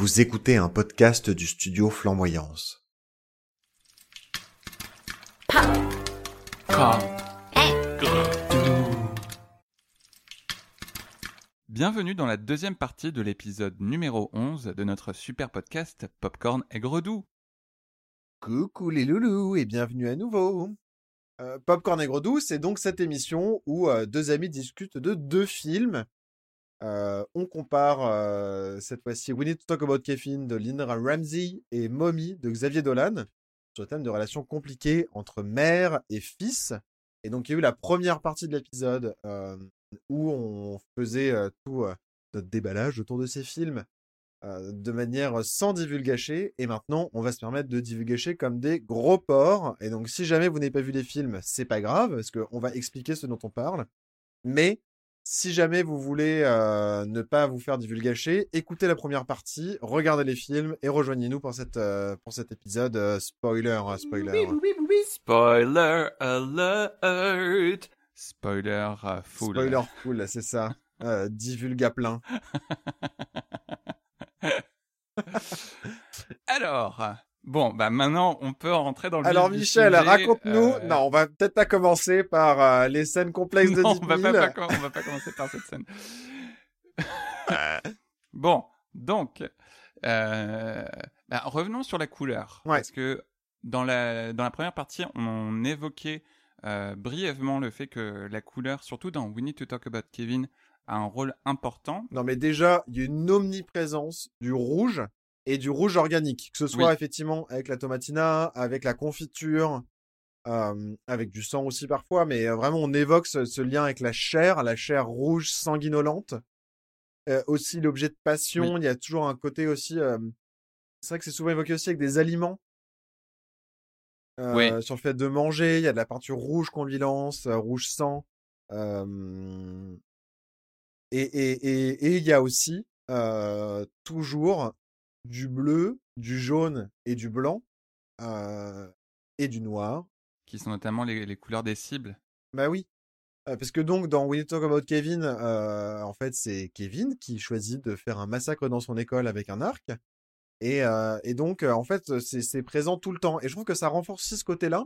Vous écoutez un podcast du studio Flamboyance. Bienvenue dans la deuxième partie de l'épisode numéro 11 de notre super podcast Popcorn Aigre Doux. Coucou les loulous et bienvenue à nouveau. Euh, Popcorn Aigre Doux, c'est donc cette émission où euh, deux amis discutent de deux films. On compare cette fois-ci We Need to Talk About Kevin de Linda Ramsey et Mommy de Xavier Dolan sur le thème de relations compliquées entre mère et fils. Et donc il y a eu la première partie de l'épisode où on faisait tout notre déballage autour de ces films de manière sans divulgacher. Et maintenant, on va se permettre de divulgacher comme des gros porcs. Et donc, si jamais vous n'avez pas vu les films, c'est pas grave, parce qu'on va expliquer ce dont on parle. Mais si jamais vous voulez euh, ne pas vous faire divulgacher, écoutez la première partie, regardez les films et rejoignez-nous pour, cette, euh, pour cet épisode euh, spoiler. euh, spoiler. Spoiler alert Spoiler full. Spoiler full, c'est ça. Euh, divulga plein. Alors, bon, bah maintenant on peut rentrer dans le Alors Michel, raconte-nous. euh, Non, on va peut-être pas commencer par euh, les scènes complexes de non, 10 on va, 000. pas, pas- on va pas commencer par cette scène. bon, donc, euh, bah, revenons sur la couleur. Ouais. Parce que dans la, dans la première partie, on évoquait euh, brièvement le fait que la couleur, surtout dans We Need to Talk About Kevin, a un rôle important. Non, mais déjà, il y a une omniprésence du rouge et du rouge organique. Que ce soit Oui. effectivement avec la tomatina, avec la confiture, euh, avec du sang aussi parfois, mais vraiment, on évoque ce, ce lien avec la chair, la chair rouge sanguinolente. Euh, aussi, l'objet de passion, Oui. il y a toujours un côté aussi. euh, C'est vrai que c'est souvent évoqué aussi avec des aliments. Oui. Sur le fait de manger, il y a de la peinture rouge qu'on lui lance, rouge sang. Et et et et il y a aussi toujours du bleu, du jaune et du blanc euh, et du noir. qui sont notamment les, les couleurs des cibles. Bah oui. Euh, parce que donc dans We Talk About Kevin, euh, en fait c'est Kevin qui choisit de faire un massacre dans son école avec un arc. Et, et donc en fait c'est présent tout le temps. Et je trouve que ça renforce aussi ce côté-là.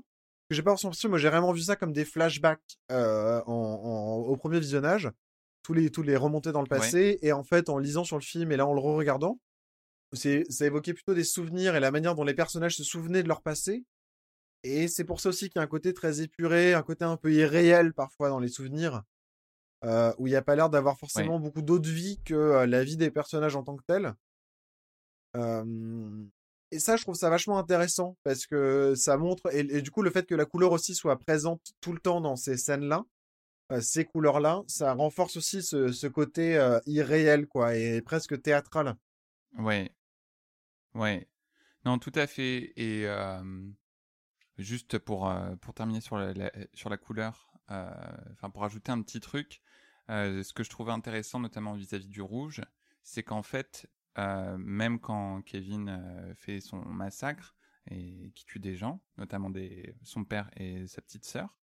Que j'ai pas ressenti, moi j'ai vraiment vu ça comme des flashbacks en, en- au premier visionnage. Tous les, tous les remontées dans le Ouais. passé. Et en fait en lisant sur le film et là en le re-regardant, ça évoquait plutôt des souvenirs et la manière dont les personnages se souvenaient de leur passé? Et c'est pour ça aussi qu'il y a un côté très épuré, un côté un peu irréel parfois dans les souvenirs, euh, où il n'y a pas l'air d'avoir forcément beaucoup d'autre vie que euh, la vie des personnages en tant que tels. Euh, et ça, je trouve ça vachement intéressant parce que ça montre, et, et du coup, le fait que la couleur aussi soit présente tout le temps dans ces scènes-là, euh, ces couleurs-là, ça renforce aussi ce, ce côté irréel, quoi, et presque théâtral. Ouais. Ouais. Non, tout à fait. Et juste pour, pour terminer sur la, sur la couleur, enfin pour ajouter un petit truc, ce que je trouvais intéressant, notamment vis-à-vis du rouge, c'est qu'en fait, même quand Kevin fait son massacre et qui tue des gens, notamment des, son père et sa petite sœur,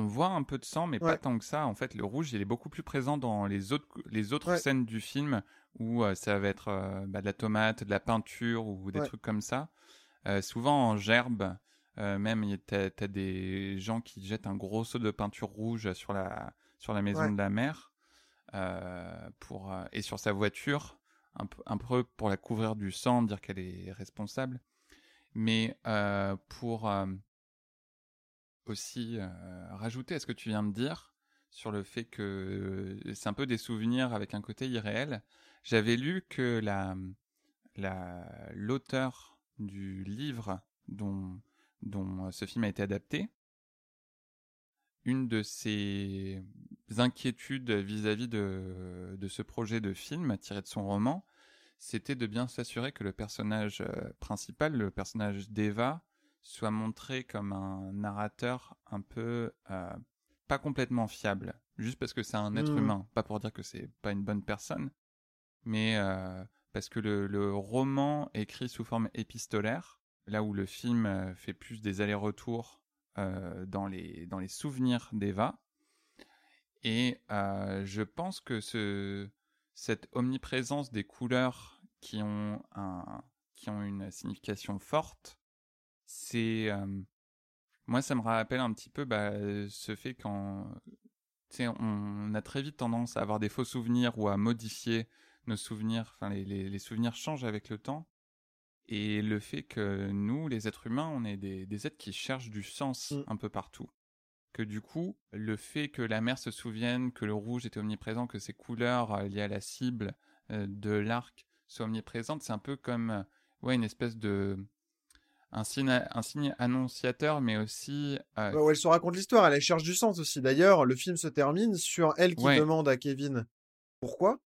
on voit un peu de sang, mais pas tant que ça. En fait, le rouge, il est beaucoup plus présent dans les autres, les autres Ouais. scènes du film où euh, ça va être euh, bah, de la tomate, de la peinture ou des Ouais. trucs comme ça. Euh, souvent en gerbe, même t'as t'as des gens qui jettent un gros seau de peinture rouge sur la sur la maison de la mère pour et sur sa voiture un peu un peu pour la couvrir du sang, dire qu'elle est responsable. Mais pour aussi euh, rajouter à ce que tu viens de dire sur le fait que c'est un peu des souvenirs avec un côté irréel. J'avais lu que la la l'auteur du livre dont dont euh, ce film a été adapté, une de ses inquiétudes vis-à-vis de ce projet de film tiré de son roman, c'était de bien s'assurer que le personnage euh, principal, le personnage d'Eva, soit montré comme un narrateur un peu euh, pas complètement fiable, juste parce que c'est un être Hmm. humain, pas pour dire que c'est pas une bonne personne, mais euh, parce que le, le roman écrit sous forme épistolaire, là où le film euh, fait plus des allers-retours euh, dans les dans les souvenirs d'Eva, et je pense que ce cette omniprésence des couleurs qui ont, un, qui ont une signification forte, c'est... moi, ça me rappelle un petit peu bah, ce fait quand... On a très vite tendance à avoir des faux souvenirs ou à modifier nos souvenirs, enfin les, les, souvenirs changent avec le temps. Et le fait que nous, les êtres humains, on est des, des êtres qui cherchent du sens mmh. un peu partout que du coup, le fait que la mère se souvienne que le rouge était omniprésent, que ses couleurs euh, liées à la cible de l'arc soient omniprésentes, c'est un peu comme ouais, une espèce de un signe, un signe annonciateur, mais aussi. elle se raconte l'histoire, elle cherche du sens aussi. D'ailleurs, le film se termine sur elle qui demande à Kevin pourquoi.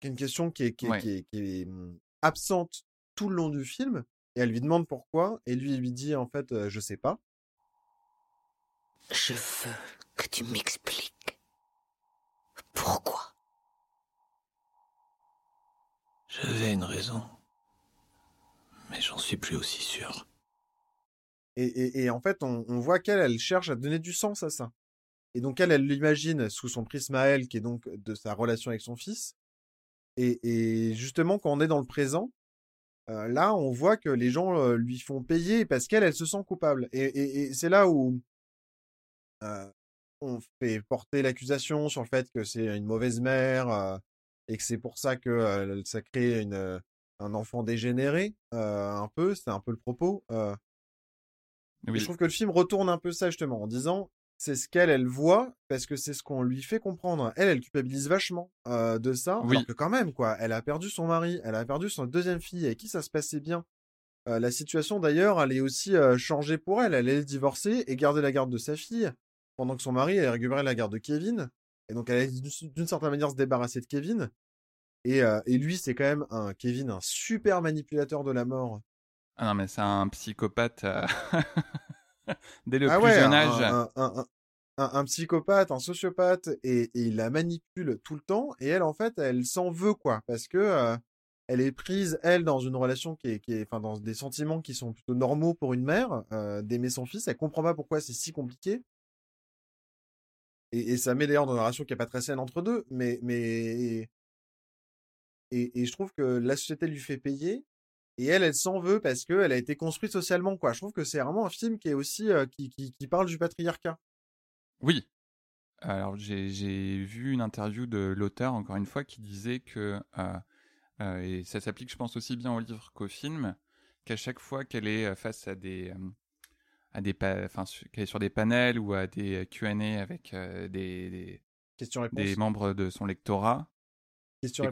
C'est une question qui est, qui est, mmh, absente tout le long du film. Et elle lui demande pourquoi, et lui, il lui dit en fait, je sais pas. Je veux que tu m'expliques. Pourquoi J'avais une raison. Mais j'en suis plus aussi sûr. Et, en fait, on, voit qu'elle, elle cherche à donner du sens à ça. Et donc, elle, elle l'imagine sous son prisme à elle, qui est donc de sa relation avec son fils. Et, justement, quand on est dans le présent, euh, là, on voit que les gens euh, lui font payer parce qu'elle, elle se sent coupable. et c'est là où, on fait porter l'accusation sur le fait que c'est une mauvaise mère et que c'est pour ça que ça crée une, un enfant dégénéré, un peu, c'est un peu le propos. Je trouve que le film retourne un peu ça justement en disant c'est ce qu'elle elle voit parce que c'est ce qu'on lui fait comprendre. Elle elle culpabilise vachement de ça alors que quand même quoi, elle a perdu son mari, elle a perdu son deuxième fille avec qui ça se passait bien. la situation d'ailleurs, elle est aussi changée pour elle. Elle est divorcée et garder la garde de sa fille pendant que son mari allait récupérer la garde de Kevin. Et donc, elle allait d'une certaine manière se débarrasser de Kevin. Et, euh, et lui, c'est quand même un Kevin, un super manipulateur de la mort. Ah non, mais c'est un psychopathe euh, dès le ah plus jeune âge. Un, un, psychopathe, un sociopathe, et, il la manipule tout le temps. Et elle, en fait, elle s'en veut, quoi. Parce que euh, elle est prise, elle, dans une relation qui est, qui est, enfin, dans des sentiments qui sont plutôt normaux pour une mère, d'aimer son fils. Elle comprend pas pourquoi c'est si compliqué. Et, ça met d'ailleurs dans une relation qui n'est pas très saine entre deux, mais, mais et, je trouve que la société lui fait payer, et elle, elle s'en veut parce qu'elle a été construite socialement, quoi. Je trouve que c'est vraiment un film qui est aussi euh, qui, qui, qui, parle du patriarcat. Oui. Alors j'ai vu une interview de l'auteur encore une fois qui disait que euh, euh, et ça s'applique, je pense aussi bien au livre qu'au film, qu'à chaque fois qu'elle est face à des à des enfin sur des panels ou à des Q&A avec des, des, des membres de son lectorat.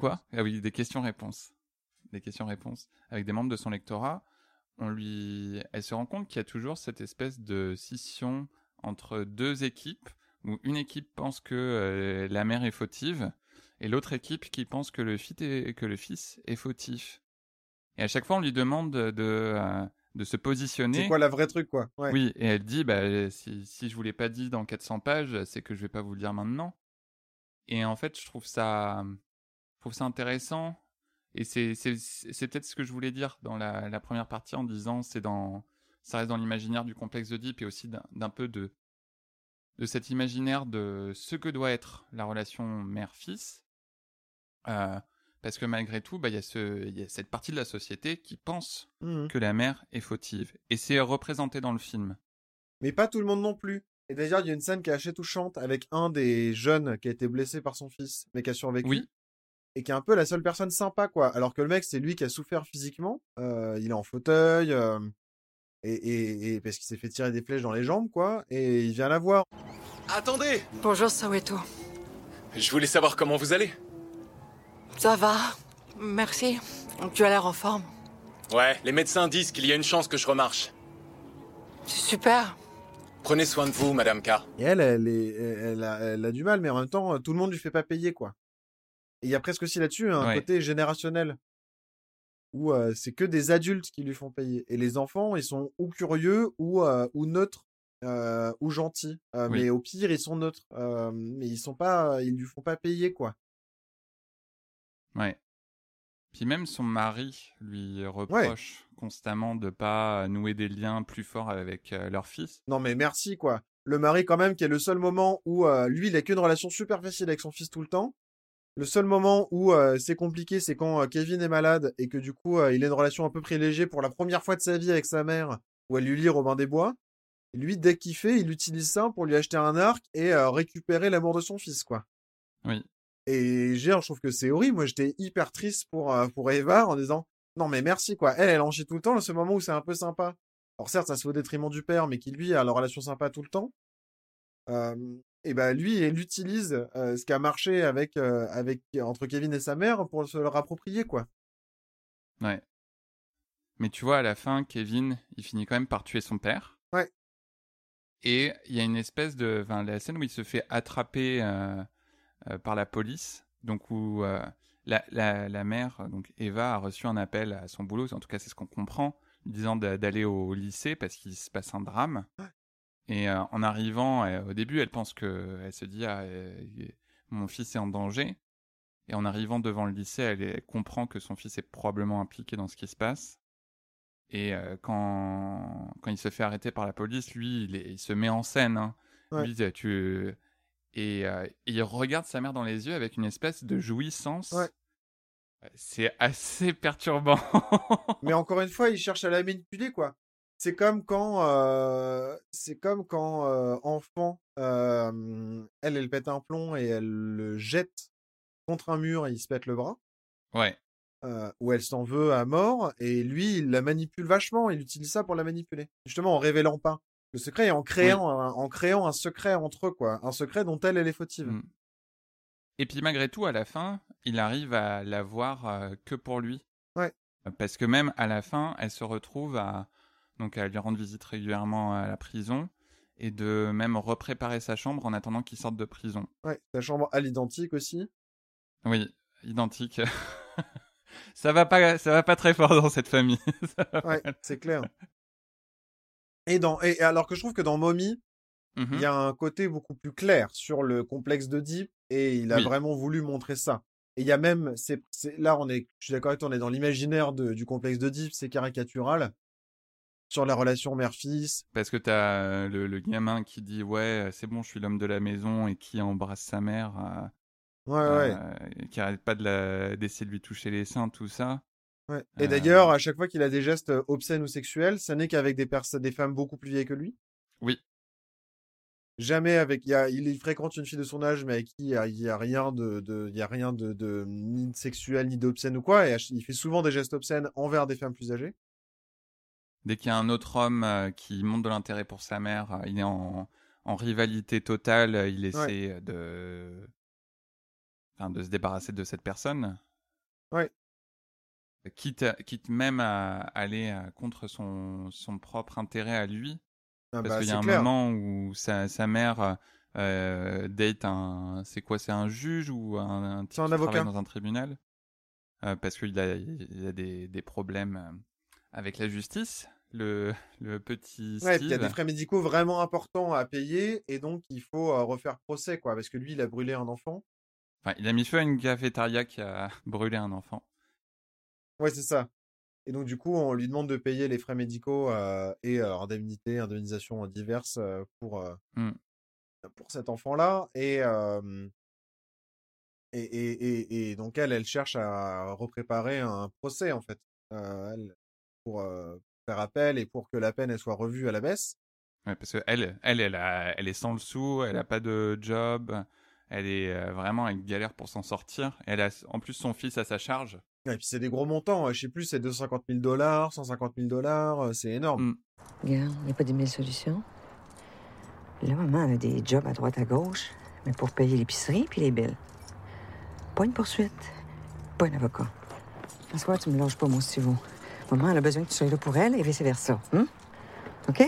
Quoi Ah oui, des questions-réponses. Des questions-réponses avec des membres de son lectorat. On lui, elle se rend compte qu'il y a toujours cette espèce de scission entre deux équipes où une équipe pense que euh, la mère est fautive et l'autre équipe qui pense que le, fils est, que le fils est fautif. Et à chaque fois, on lui demande de, euh, de se positionner. C'est quoi la vraie truc, quoi? Oui, et elle dit, bah, si, si je vous l'ai pas dit dans 400 pages, c'est que je vais pas vous le dire maintenant. Et en fait, je trouve ça, je trouve ça intéressant. Et c'est, peut-être ce que je voulais dire dans la, la première partie en disant, c'est dans, ça reste dans l'imaginaire du complexe d'Oedipe et aussi d'un, peu de, de cet imaginaire de ce que doit être la relation mère-fils. Euh, parce que malgré tout, bah, il y, a ce, y a cette partie de la société qui pense mmh que la mère est fautive. Et c'est représenté dans le film. Mais pas tout le monde non plus. Et d'ailleurs, il y a une scène qui est assez touchante avec un des jeunes qui a été blessé par son fils, mais qui a survécu. Oui. Et qui est un peu la seule personne sympa, quoi. Alors que le mec, c'est lui qui a souffert physiquement. Euh, il est en fauteuil. Euh, et, et, et, parce qu'il s'est fait tirer des flèches dans les jambes, quoi. Et il vient la voir. Attendez Bonjour, Soweto. Je voulais savoir comment vous allez. Ça va. Merci. Tu as l'air en forme. Ouais, les médecins disent qu'il y a une chance que je remarche. Super. Prenez soin de vous, Madame K. Et elle, elle, est, elle, a, du mal, mais en même temps, tout le monde lui fait pas payer, quoi. Et il y a presque aussi là-dessus un côté générationnel. Où euh, c'est que des adultes qui lui font payer. Et les enfants, ils sont ou curieux ou, euh, ou neutres. Euh, ou gentils. Mais au pire, ils sont neutres. mais ils sont pas, ils lui font pas payer, quoi. Ouais. Puis même son mari lui reproche constamment de pas nouer des liens plus forts avec leur fils. Non mais merci quoi. Le mari quand même qui est le seul moment où lui il a qu'une relation super facile avec son fils tout le temps. Le seul moment où euh, c'est compliqué, c'est quand euh, Kevin est malade et que du coup, euh, il a une relation un peu privilégiée pour la première fois de sa vie avec sa mère, où elle lui lit Robin des Bois. Et lui, dès qu'il fait, il utilise ça pour lui acheter un arc et récupérer l'amour de son fils, quoi. Oui. Et genre, je trouve que c'est horrible. Moi, j'étais hyper triste pour, pour Eva en disant non, mais merci, quoi. Elle, elle en chie tout le temps. Seul moment où c'est un peu sympa. Alors, certes, ça se fait au détriment du père, mais qui lui a la relation sympa tout le temps. Euh, et ben lui, il utilise euh, ce qui a marché avec, euh, avec entre Kevin et sa mère pour se le rapproprier, quoi. Ouais. Mais tu vois, à la fin, Kevin, il finit quand même par tuer son père. Ouais. Et il y a une espèce de. Enfin, la scène où il se fait attraper euh, par la police, donc où la, la, la mère, donc Eva, a reçu un appel à son boulot, en tout cas, c'est ce qu'on comprend, disant d'a- d'aller au lycée parce qu'il se passe un drame. Et euh, en arrivant, euh, au début, elle pense que. Elle se dit ah, euh, mon fils est en danger. Et en arrivant devant le lycée, elle, elle comprend que son fils est probablement impliqué dans ce qui se passe. Et euh, quand, quand il se fait arrêter par la police, lui, il, est- il se met en scène. hein. Ouais. Lui, euh, tu... et, euh, et il regarde sa mère dans les yeux avec une espèce de jouissance. Ouais. C'est assez perturbant. Mais encore une fois, il cherche à la manipuler, quoi. C'est comme quand, euh, c'est comme quand euh, enfant, euh, elle, elle pète un plomb et elle le jette contre un mur et il se pète le bras. ouais. où elle s'en veut à mort, et lui, il la manipule vachement, il utilise ça pour la manipuler. Justement, en révélant pas le secret et en créant, un, en créant un secret entre eux, quoi. Un secret dont elle, elle est fautive. Mm. Et puis malgré tout, à la fin, il arrive à la voir que pour lui. Ouais. Parce que même à la fin, elle se retrouve à donc à lui rendre visite régulièrement à la prison et de même repréparer sa chambre en attendant qu'il sorte de prison. Ouais, sa chambre à l'identique aussi. Oui, identique. ça va pas, ça va pas très fort dans cette famille. Ouais, c'est clair. Et dans, et alors que je trouve que dans Mommy, Mhm. il y a un côté beaucoup plus clair sur le complexe d'Oedipe et il a Oui. vraiment voulu montrer ça. Et il y a même, c'est, là on est, je suis d'accord avec toi, on est dans l'imaginaire de- du complexe d'Oedipe, c'est caricatural sur la relation mère-fils. Parce que t'as euh, le, le gamin qui dit ouais, euh, c'est bon, je suis l'homme de la maison et qui embrasse sa mère. euh, Ouais, ouais, euh, qui arrête pas de la- d'essayer de lui toucher les seins, tout ça. ouais. Et euh, d'ailleurs, à chaque fois qu'il a des gestes obscènes ou sexuels, ça n'est qu'avec des personnes, des femmes beaucoup plus vieilles que lui? Oui. Jamais avec, il, y a, il fréquente une fille de son âge, mais avec qui il y a, il y a rien de, de, il y a rien de, de ni de sexuel ni d'obscène ou quoi. Et il fait souvent des gestes obscènes envers des femmes plus âgées. Dès qu'il y a un autre homme euh, qui montre de l'intérêt pour sa mère, euh, il est en, en rivalité totale, euh, il essaie de... Enfin, de se débarrasser de cette personne. Ouais. Quitte, quitte même à aller contre son, son propre intérêt à lui. Ah Parce bah, qu'il y a un clair. moment où sa, sa mère euh, date un. C'est quoi C'est un juge ou un, un type C'est un qui travaille avocat. dans un tribunal? Euh, Parce qu'il a, il a des, des problèmes avec la justice, le, le petit Ouais, il y a des frais médicaux vraiment importants à payer et donc il faut euh, refaire procès, quoi, parce que lui, il a brûlé un enfant. Enfin, il a mis feu à une cafétéria qui a brûlé un enfant. Ouais, c'est ça. Et donc, du coup, on lui demande de payer les frais médicaux euh, et euh, indemnités, indemnisations diverses pour, euh, Mm. pour cet enfant-là. Et, et, et, et, et donc, elle, elle cherche à repréparer un procès, en fait, euh, elle, pour euh, faire appel et pour que la peine elle soit revue à la baisse. Ouais, parce que elle, elle, elle, a, elle est sans le sou, elle a pas de job, elle est euh, vraiment elle galère pour s'en sortir. Elle a en plus son fils à sa charge. Et puis, c'est des gros montants. euh, Je sais plus, c'est 250 000 dollars, 150 000 dollars, c'est énorme. Mm. Regarde, il n'y a pas des mille solutions. Là, maman, elle a des jobs à droite à gauche, mais pour payer l'épicerie puis les billes. Pas une poursuite, pas un avocat. À ce tu me lâches pas, mon Steve. Maman, elle a besoin que tu sois là pour elle et vice-versa. Hein? OK?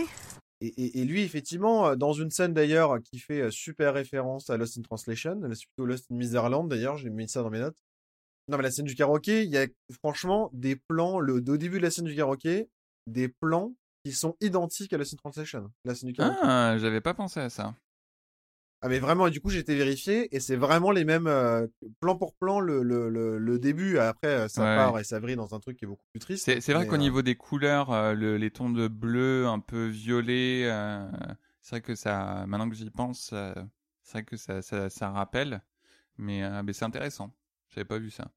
Et, et- et lui, effectivement, euh, dans une scène d'ailleurs qui fait euh, super référence à Lost in Translation, c'est plutôt Lost in Miserland d'ailleurs, j'ai mis ça dans mes notes. Non, mais la scène du karaoké, il y a franchement des plans, le, au début de la scène du karaoké, des plans qui sont identiques à Lost in Translation. La scène du karaoké. Ah, j'avais pas pensé à ça. Ah, mais vraiment, et du coup, j'ai été vérifié et c'est vraiment les mêmes euh, plan pour plan le, le, le, le début. Après, euh, ça Ouais. part et ça vrille dans un truc qui est beaucoup plus triste. C'est vrai qu'au euh, niveau des couleurs, euh, le- les tons de bleu un peu violet, c'est vrai que ça, maintenant que j'y pense, c'est vrai que ça, ça, ça rappelle. Mais, mais c'est intéressant. J'avais pas vu ça.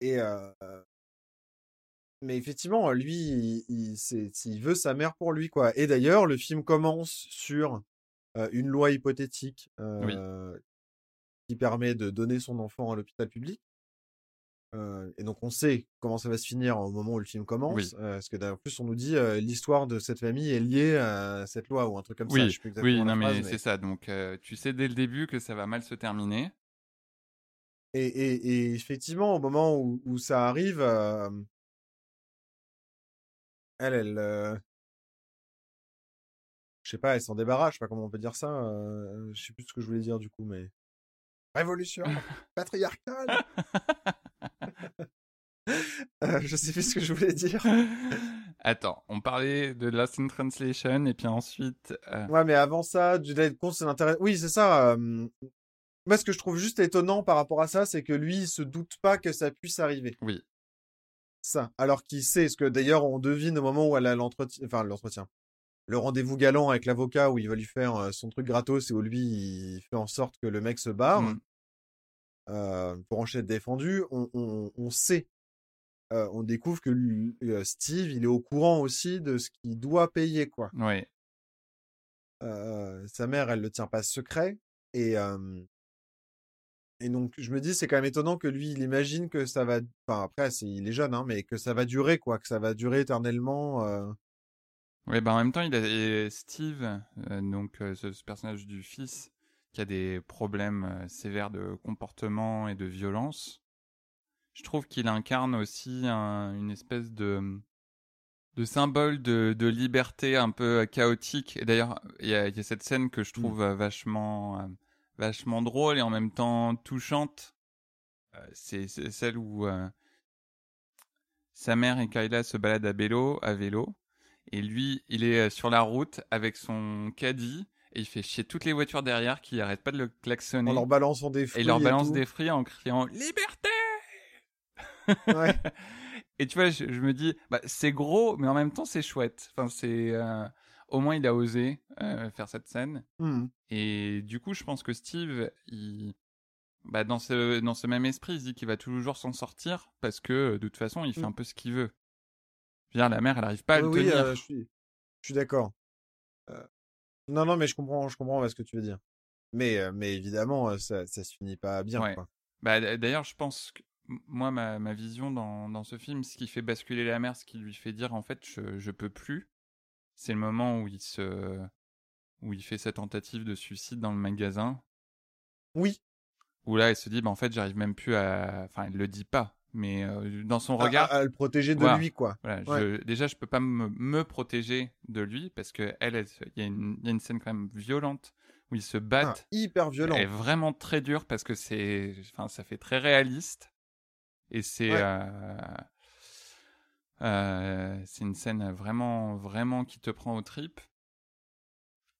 Et euh, mais effectivement, lui, il, il, veut sa mère pour lui, quoi. Et d'ailleurs, le film commence sur une loi hypothétique euh, qui permet de donner son enfant à l'hôpital public. Euh, et donc, on sait comment ça va se finir au moment où le film commence. Oui. euh, parce que en plus, on nous dit euh, l'histoire de cette famille est liée à cette loi ou un truc comme ça. Oui, Je sais plus exactement oui, non, mais c'est ça. Donc, euh, tu sais dès le début que ça va mal se terminer. Et, et, et effectivement, au moment où, où ça arrive, euh, elle, elle, euh, je sais pas, elle s'en débarrasse, je sais pas comment on peut dire ça. euh, je sais plus ce que je voulais dire du coup, mais révolution patriarcale. Euh, je sais plus ce que je voulais dire. Attends, on parlait de Lost in Translation et puis ensuite. euh, Ouais, mais avant ça, du Dead Compte, c'est l'intérêt. Oui, c'est ça. euh, Moi, ce que je trouve juste étonnant par rapport à ça, c'est que lui, il se doute pas que ça puisse arriver. Oui. Ça. Alors qu'il sait, ce que d'ailleurs on devine au moment où elle a l'entretien, enfin l'entretien, le rendez-vous galant avec l'avocat où il va lui faire euh, son truc gratos et où lui il fait en sorte que le mec se barre Mm. euh, pour en être défendu. On, on, on sait, euh, on découvre que lui- euh, Steve, il est au courant aussi de ce qu'il doit payer quoi. Euh, sa mère, elle le tient pas secret. Et, et donc, je me dis, c'est quand même étonnant que lui, il imagine que ça va. Enfin, après, il est jeune, hein, mais que ça va durer, quoi. Que ça va durer éternellement. Ouais, bah en même temps, il a et Steve, euh, donc euh, ce, ce personnage du fils, qui a des problèmes euh, sévères de comportement et de violence. Je trouve qu'il incarne aussi un- une espèce de de symbole de, de liberté un peu chaotique. Et d'ailleurs, il y a, il y a cette scène que je trouve euh, vachement vachement drôle et en même temps touchante. C'est celle où sa mère et Kayla se baladent à vélo, à vélo, et lui, il est euh, sur la route avec son caddie et il fait chier toutes les voitures derrière qui arrêtent pas de le klaxonner. En leur balançant des fruits. et il leur balance des fruits en criant liberté. Ouais. Et tu vois, je, je me dis, bah, c'est gros, mais en même temps, c'est chouette. Enfin, c'est euh, au moins il a osé euh, faire cette scène. Mhm. Et du coup, je pense que Steve, il, bah, dans ce dans ce même esprit, il se dit qu'il va toujours s'en sortir parce que de toute façon, il fait Mm. un peu ce qu'il veut. Je veux dire, la mère, elle arrive pas à Oui, le oui, tenir. euh, je suis, je suis d'accord. Euh, Non, non, mais je comprends, je comprends ce que tu veux dire. Mais, mais évidemment, ça, ça se finit pas bien, Ouais. Bah, d'ailleurs, je pense que moi, ma, ma vision dans, dans ce film, ce qui fait basculer la mère, ce qui lui fait dire en fait, je, je peux plus, c'est le moment où il se, où il fait sa tentative de suicide dans le magasin, Oui. où là, il se dit, bah en fait, j'arrive même plus à, enfin, il le dit pas, mais euh, dans son À- regard, À, à le protéger de Voilà. lui, quoi. voilà, ouais. je, déjà, je peux pas me, me protéger de lui parce que elle, il y, a une- il y a une scène quand même violente où ils se Ah, battent. hyper violent. Est vraiment très dure parce que c'est, enfin, ça fait très réaliste et c'est, Ouais. euh, euh, c'est une scène vraiment, vraiment qui te prend aux tripes.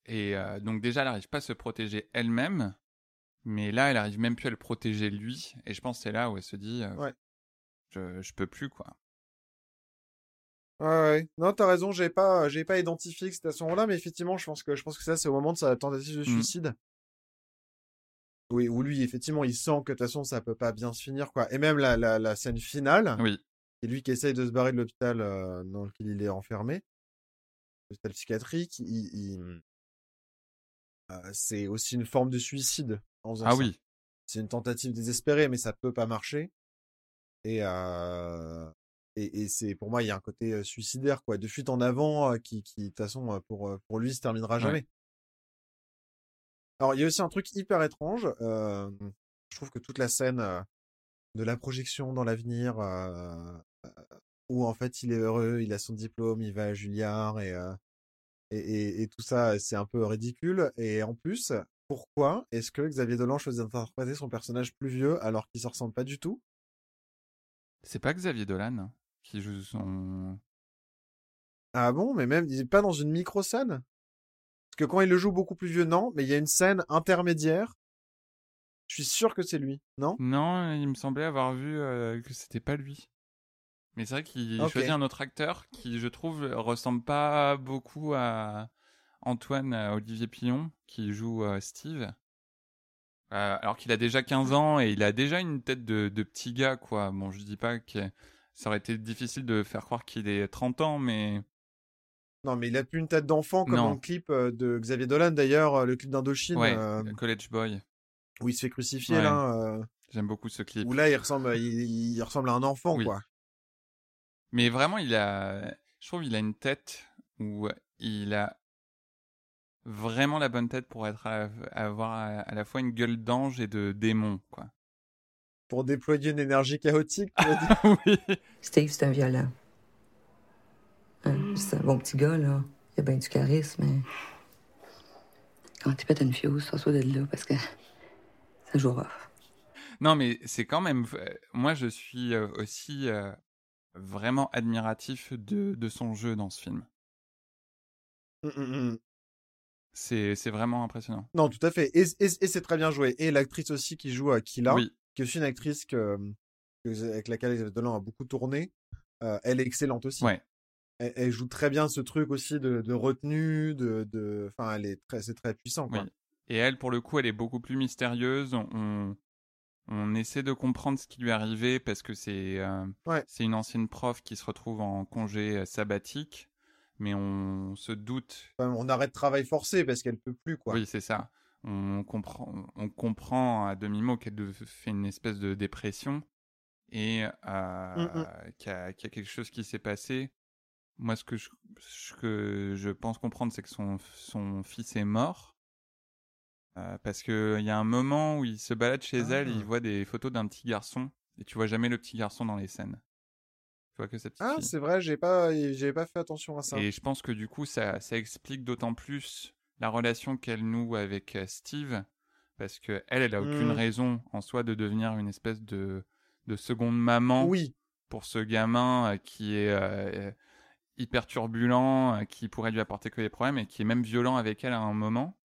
Et donc déjà, elle n'arrive pas à se protéger elle-même, mais là, elle arrive même plus à le protéger lui. Et je pense que c'est là où elle se dit, euh, Ouais. Je, je peux plus quoi. Ouais, ouais. Non, t'as raison, j'ai pas, j'ai pas identifié que c'était à ce moment-là, mais effectivement, je pense que, je pense que ça, c'est au moment de sa tentative de Mm. suicide. Oui, où lui, effectivement, il sent que de toute façon, ça peut pas bien se finir, quoi. Et même la, la, la scène finale, Oui, c'est lui qui essaye de se barrer de l'hôpital euh, dans lequel il est enfermé, l'hôpital psychiatrique, il, il- euh, c'est aussi une forme de suicide en ah ça. oui, C'est une tentative désespérée, mais ça peut pas marcher. Et, euh, et, et c'est pour moi, il y a un côté suicidaire, quoi, de fuite en avant, qui, qui, de toute façon, pour, pour lui, se terminera Ouais. jamais. Alors, il y a aussi un truc hyper étrange. euh, je trouve que toute la scène euh, de la projection dans l'avenir, euh, où en fait, il est heureux, il a son diplôme, il va à Juilliard et, et, et, et tout ça, c'est un peu ridicule. Et en plus, pourquoi est-ce que Xavier Dolan choisit d'interpréter son personnage plus vieux alors qu'il se ressemble pas du tout? C'est pas Xavier Dolan hein, qui joue son. Ah bon, mais même, il est pas dans une micro-scène? Parce que quand il le joue beaucoup plus vieux, non, mais il y a une scène intermédiaire. Je suis sûr que c'est lui, non? Non, il me semblait avoir vu euh, que c'était pas lui. Mais c'est vrai qu'il Ok. choisit un autre acteur qui, je trouve, ressemble pas beaucoup à Antoine à Olivier Pillon, qui joue euh, Steve. Euh, alors qu'il a déjà 15 ans et il a déjà une tête de, de petit gars, quoi. Bon, je dis pas que ça aurait été difficile de faire croire qu'il est 30 ans, mais Non, mais il a plus une tête d'enfant comme Non. dans le clip euh, de Xavier Dolan, d'ailleurs, euh, le clip d'Indochine, ouais, euh, College Boy. où il se fait crucifier, Ouais. là. euh, J'aime beaucoup ce clip. où là, il ressemble, il, il ressemble à un enfant, Oui. quoi. Mais vraiment, il a, je trouve, il a une tête où il a vraiment la bonne tête pour être à- avoir à, à la fois une gueule d'ange et de démon, quoi. Pour déployer une énergie chaotique, oui. Steve, c'est un violent. Hein, C'est un bon petit gars, là. Il a bien du charisme, mais. Quand tu pètes une fuse, sois de là, parce que ça joue rough. Non, mais c'est quand même. euh, Moi, je suis euh, aussi euh, vraiment admiratif de, de son jeu dans ce film. Mm, mm, mm. C'est vraiment impressionnant. Non, tout à fait. Et, et- et c'est très bien joué. Et l'actrice aussi qui joue à Kila, Oui, qui est aussi une actrice que, avec laquelle Xavier Dolan a beaucoup tourné, euh, elle est excellente aussi. ouais. Elle, elle joue très bien ce truc aussi de, de retenue, de, de, enfin, elle est très, c'est très puissant, quoi. Oui. Et elle, pour le coup, elle est beaucoup plus mystérieuse. On, on essaie de comprendre ce qui lui est arrivé parce que c'est euh, Ouais. c'est une ancienne prof qui se retrouve en congé euh, sabbatique, mais on se doute. On arrête travail forcé parce qu'elle peut plus, quoi. Oui, c'est ça. On comprend, on comprend à demi-mot qu'elle fait une espèce de dépression et euh, Mm, qu'il y, a qu'il y a quelque chose qui s'est passé. Moi, ce que je, ce que je pense comprendre, c'est que son, son fils est mort. Euh, parce qu'il y a un moment où il se balade chez elle, Ah. il voit des photos d'un petit garçon, et tu vois jamais le petit garçon dans les scènes. Tu vois que cette petite Ah, c'est vrai, j'ai pas, j'ai pas fait attention à ça. Et je pense que du coup, ça, ça explique d'autant plus la relation qu'elle noue avec euh, Steve, parce que elle, elle a aucune Mm. raison en soi de devenir une espèce de, de seconde maman Oui, pour ce gamin euh, qui est euh, hyper turbulent, euh, qui pourrait lui apporter que des problèmes et qui est même violent avec elle à un moment.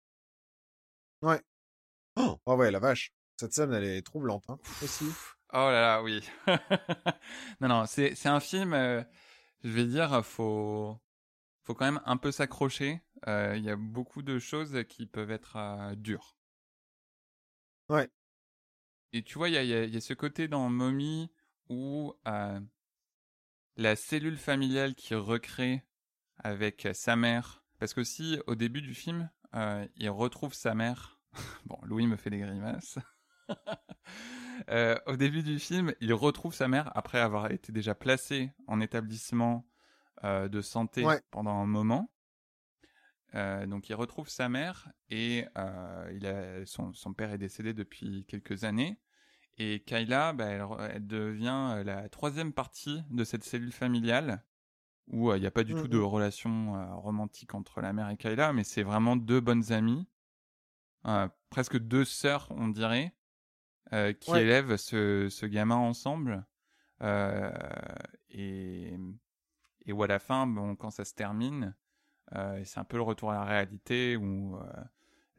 Oh, oh ouais, la vache. Cette scène, elle est troublante, hein, aussi. Oh là là, oui. non, non, c'est, c'est un film, euh, je vais dire, faut, faut quand même un peu s'accrocher. Euh, Il y a beaucoup de choses qui peuvent être euh, dures. Ouais. Et tu vois, il y a, y a- y a ce côté dans Mommy où la cellule familiale qui recrée avec sa mère. Parce que si au début du film, il retrouve sa mère. bon, Louis me fait des grimaces. Euh, au début du film, il retrouve sa mère après avoir été déjà placé en établissement euh, de santé Ouais. pendant un moment. Euh, donc il retrouve sa mère et il a, son, son père est décédé depuis quelques années. Et Kayla, bah, elle, devient la troisième partie de cette cellule familiale où il n'y a pas du tout de Mhm. relation euh, romantique entre la mère et Kayla, mais c'est vraiment deux bonnes amies, presque deux sœurs, on dirait, euh, qui Ouais. élèvent ce, ce gamin ensemble. Euh, et, et où à la fin, bon, quand ça se termine, euh, c'est un peu le retour à la réalité où euh,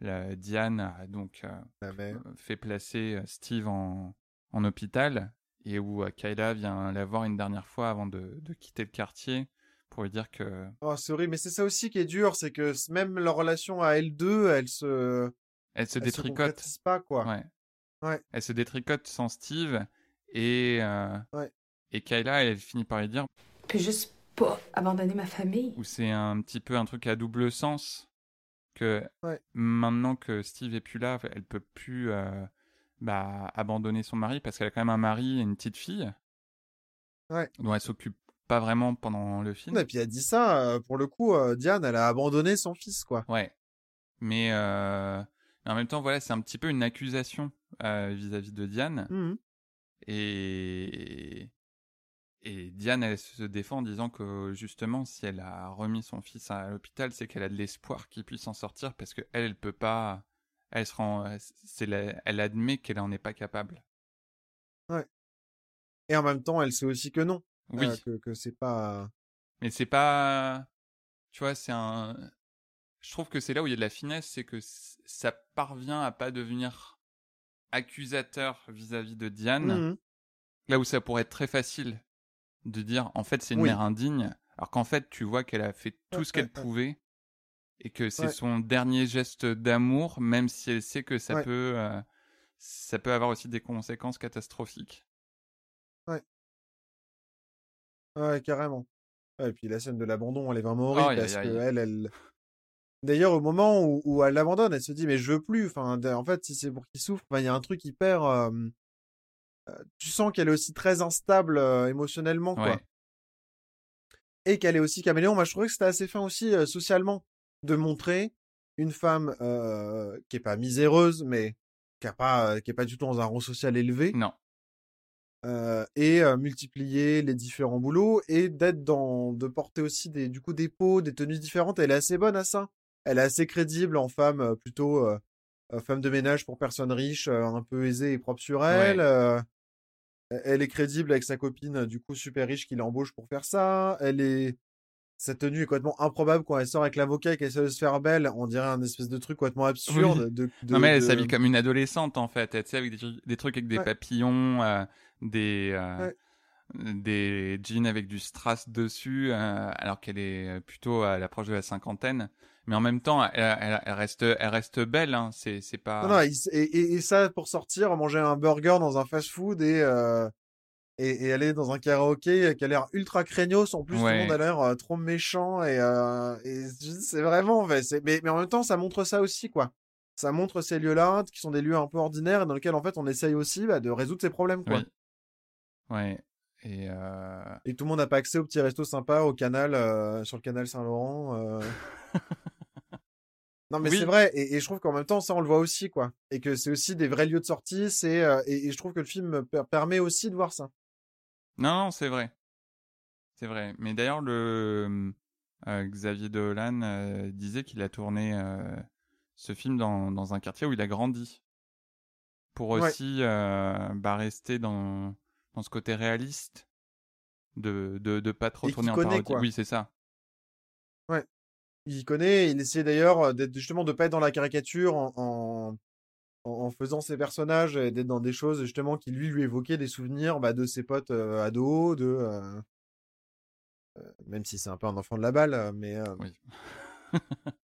la, Diane a donc La mère. fait placer Steve en, en hôpital et où Kayla vient la voir une dernière fois avant de, de quitter le quartier pour lui dire que Oh, c'est horrible. Mais c'est ça aussi qui est dur, c'est que même leur relation à L2, elle se, elle se elle se détricote. pas, quoi. Ouais. Ouais. Elle se détricote sans Steve et euh, Ouais. et Kayla elle finit par lui dire Puis juste pas abandonner ma famille. où c'est un petit peu un truc à double sens que Ouais. maintenant que Steve est plus là, elle peut plus euh, bah, abandonner son mari parce qu'elle a quand même un mari et une petite fille Ouais. dont elle s'occupe pas vraiment pendant le film. Et puis elle dit ça, euh, pour le coup, euh, Diane, elle a abandonné son fils, quoi. Ouais. Mais, euh, mais en même temps, voilà, c'est un petit peu une accusation euh, vis-à-vis de Diane. Mhm. Et, et Diane, elle se défend en disant que justement, si elle a remis son fils à l'hôpital, c'est qu'elle a de l'espoir qu'il puisse en sortir parce que elle, elle peut pas. Elle se rend, la- elle admet qu'elle en est pas capable. Et en même temps, elle sait aussi que non. Oui, euh, que, que c'est pas. mais c'est pas. Tu vois, c'est un. Je trouve que c'est là où il y a de la finesse, c'est que ça parvient à pas devenir accusateur vis-à-vis de Diane. Mhm. Là où ça pourrait être très facile de dire en fait c'est une Oui. mère indigne, alors qu'en fait tu vois qu'elle a fait tout Ouais, ce qu'elle ouais, ouais. pouvait et que c'est son dernier geste d'amour, même si elle sait que ça peut euh, ça peut avoir aussi des conséquences catastrophiques. Ouais, carrément. Ouais, et puis la scène de l'abandon, elle est vraiment horrible parce aïe. que elle, elle. D'ailleurs, au moment où, où elle l'abandonne, elle se dit mais je veux plus. Enfin, en fait, si c'est pour qu'il souffre, ben, il y a un truc hyper. euh, tu sens qu'elle est aussi très instable euh, émotionnellement, quoi. Ouais. Et qu'elle est aussi caméléon. Moi, je trouvais que c'était assez fin aussi euh, socialement de montrer une femme qui est pas miséreuse, mais qui a pas, qui est pas du tout dans un rang social élevé. Non. euh, et euh, multiplier les différents boulots et d'être dans de porter aussi des du coup des peaux des tenues différentes elle est assez bonne à ça elle est assez crédible en femme plutôt euh, femme de ménage pour personnes riches euh, un peu aisée et propre sur elle Ouais. euh, elle est crédible avec sa copine du coup super riche qui l'embauche pour faire ça elle est sa tenue est complètement improbable quand elle sort avec l'avocat et qu'elle essaie de se faire belle on dirait un espèce de truc complètement absurde de, de- non, mais elle de- s'habille comme une adolescente, en fait. Elle, avec des, trucs- des trucs avec des Ouais. papillons, des, Ouais. des jeans avec du strass dessus, euh, alors qu'elle est plutôt à l'approche de la cinquantaine. Mais en même temps, elle, elle- elle reste, elle reste belle. Hein. C'est, c'est pas. Non, et, et, et ça, pour sortir, manger un burger dans un fast-food et, euh, et, et aller dans un karaoké qui a l'air ultra craignos. En plus, tout le monde a l'air euh, trop méchant. Et, euh, et c'est vraiment. ouais, mais, mais en même temps, ça montre ça aussi, quoi. Ça montre ces lieux-là, qui sont des lieux un peu ordinaires et dans lesquels, en fait, on essaye aussi bah, de résoudre ces problèmes, quoi. Oui. Ouais. Et euh, Et tout le monde n'a pas accès au petit resto sympa au canal, euh, sur le canal Saint-Laurent. euh. Non, mais Oui. c'est vrai. Et, et je trouve qu'en même temps, ça, on le voit aussi, quoi. Et que c'est aussi des vrais lieux de sortie. C'est, euh, et, et je trouve que le film per- permet aussi de voir ça. Non, non, c'est vrai. C'est vrai. Mais d'ailleurs, le euh, Xavier Dolan euh, disait qu'il a tourné euh, ce film dans, dans un quartier où il a grandi. Pour Ouais. aussi bah, rester dans, dans ce côté réaliste. De, de, de pas trop Et tourner en parodie. quoi. Oui, c'est ça. Il connaît. Il essaie d'ailleurs d'être justement de pas être dans la caricature en, en, faisant ses personnages et d'être dans des choses justement qui lui lui évoquaient des souvenirs bah, de ses potes euh, ados, de. euh, euh, même si c'est un peu un enfant de la balle, mais. Oui.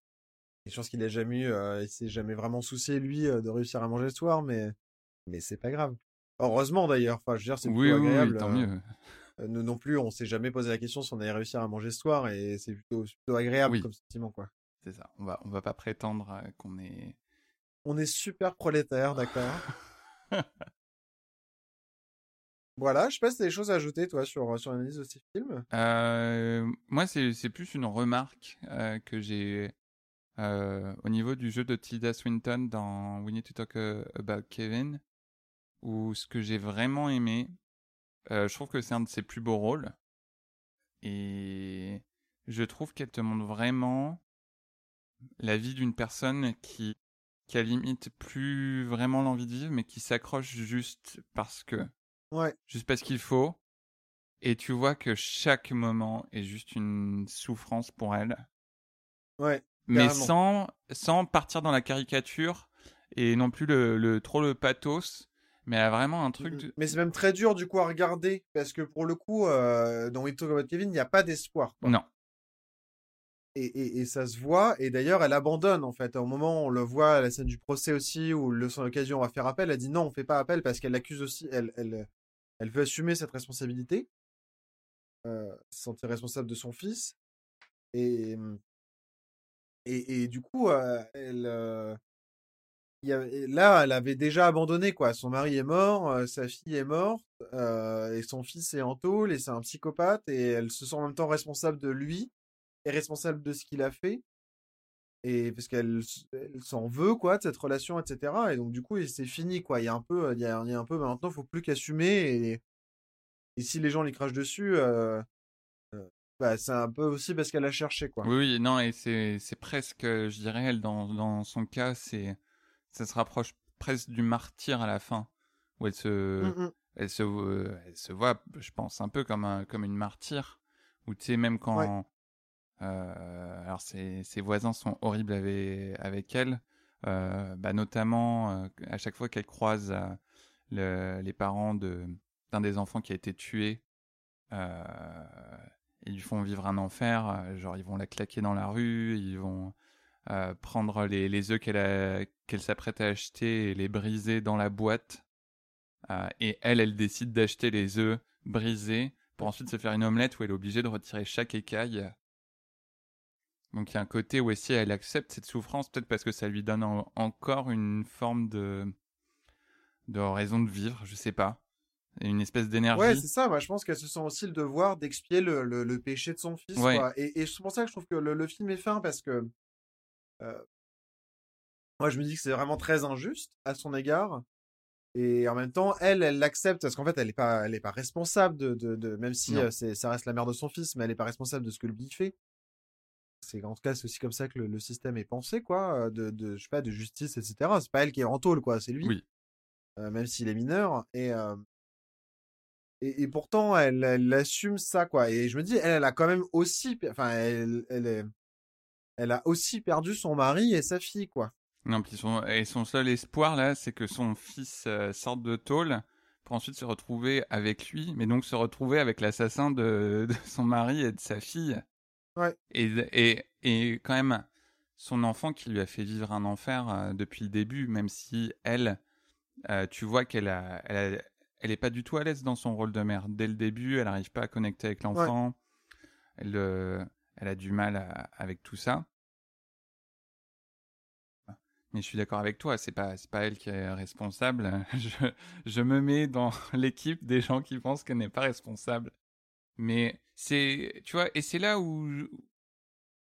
Je pense qu'il a jamais eu, il s'est jamais vraiment soucié lui de réussir à manger le soir, mais mais c'est pas grave. Heureusement d'ailleurs. Enfin, je veux dire, c'est Oui, plutôt oui, oui, agréable. tant mieux. Euh, nous non plus, on s'est jamais posé la question si on allait réussir à manger ce soir, et c'est plutôt plutôt agréable Oui. comme sentiment quoi. C'est ça. On va, on va pas prétendre euh, qu'on est. On est super prolétaire, d'accord. Voilà, je sais pas si t'as des choses à ajouter toi sur sur l'analyse de ces films? Euh, moi, c'est plus une remarque euh, que j'ai euh, au niveau du jeu de Tilda Swinton dans We Need to Talk About Kevin, où ce que j'ai vraiment aimé, je trouve que c'est un de ses plus beaux rôles, et je trouve qu'elle te montre vraiment la vie d'une personne qui qui a limite plus vraiment l'envie de vivre, mais qui s'accroche juste parce que Ouais, juste parce qu'il faut. Et tu vois que chaque moment est juste une souffrance pour elle. ouais, Mais Carrément. sans, sans partir dans la caricature et non plus le, le trop le pathos. Mais elle a vraiment un truc. De- mais c'est même très dur du coup à regarder parce que pour le coup, euh, dans We Talk About Kevin, il n'y a pas d'espoir. Non. Et, et, et ça se voit. Et d'ailleurs, elle abandonne en fait. Au moment, où on le voit à la scène du procès aussi, où le son l'occasion on va faire appel. Elle dit non, on fait pas appel parce qu'elle accuse aussi. Elle, elle, elle veut assumer cette responsabilité, euh, se sentir responsable de son fils. Et et, et du coup, euh, elle, euh, là, elle avait déjà abandonné quoi. Son mari est mort, sa fille est morte, et son fils est en tôle, et c'est un psychopathe, et elle se sent en même temps responsable de lui, et responsable de ce qu'il a fait, et parce qu'elle s'en veut quoi de cette relation, etc. Et donc du coup, c'est fini quoi. Il y a un peu, il y a, il y un peu, maintenant, faut plus qu'assumer, et, si les gens lui crachent dessus, bah, c'est un peu aussi parce qu'elle a cherché quoi. Oui, non, et c'est presque, je dirais, elle, dans, dans son cas, c'est, ça se rapproche presque du martyr à la fin, où elle se, Mm, mm. elle se, euh, elle se voit, je pense, un peu comme, un, comme une martyre, où tu sais, même quand, Ouais. euh, alors ses, ses voisins sont horribles avec, avec elle, euh, bah, notamment à chaque fois qu'elle croise le- les parents de, d'un des enfants qui a été tué, ils lui font vivre un enfer, genre ils vont la claquer dans la rue, ils vont euh, prendre les, les œufs qu'elle qu'elle s'apprête à acheter et les briser dans la boîte. Euh, et elle, elle décide d'acheter les œufs brisés pour ensuite se faire une omelette où elle est obligée de retirer chaque écaille. Donc il y a un côté où elle accepte cette souffrance, peut-être parce que ça lui donne en- encore une forme de, de raison de vivre, je sais pas. Une espèce d'énergie. Ouais, c'est ça. Moi, je pense qu'elle se sent aussi le devoir d'expier le, le, le péché de son fils. Ouais. quoi. Et, et c'est pour ça que je trouve que le, le film est fin parce que moi, je me dis que c'est vraiment très injuste à son égard. Et en même temps, elle, elle l'accepte parce qu'en fait, elle n'est pas, elle est pas responsable de, de, de- même si euh, c'est, ça reste la mère de son fils, mais elle n'est pas responsable de ce que lui fait. C'est en tout cas, c'est aussi comme ça que le, le système est pensé, quoi, de, de, je sais pas, de justice, etc. C'est pas elle qui est en tôle, quoi, c'est lui. Oui. Euh, même s'il est mineur. Et, euh, et, et pourtant, elle, elle assume ça, quoi. Et je me dis, elle, elle a quand même aussi, enfin, elle, elle est, elle a aussi perdu son mari et sa fille, quoi. Non, puis son, et son seul espoir là, c'est que son fils euh, sorte de tôle pour ensuite se retrouver avec lui, mais donc se retrouver avec l'assassin de, de son mari et de sa fille. Ouais. Et, et, et quand même, son enfant qui lui a fait vivre un enfer euh, depuis le début, même si elle, euh, tu vois qu'elle a, elle, a- elle est pas du tout à l'aise dans son rôle de mère. Dès le début, elle n'arrive pas à connecter avec l'enfant. Elle, elle a du mal avec tout ça. Mais je suis d'accord avec toi, c'est pas pas elle qui est responsable. Je, je me mets dans l'équipe des gens qui pensent qu'elle n'est pas responsable. Mais c'est tu vois et c'est là où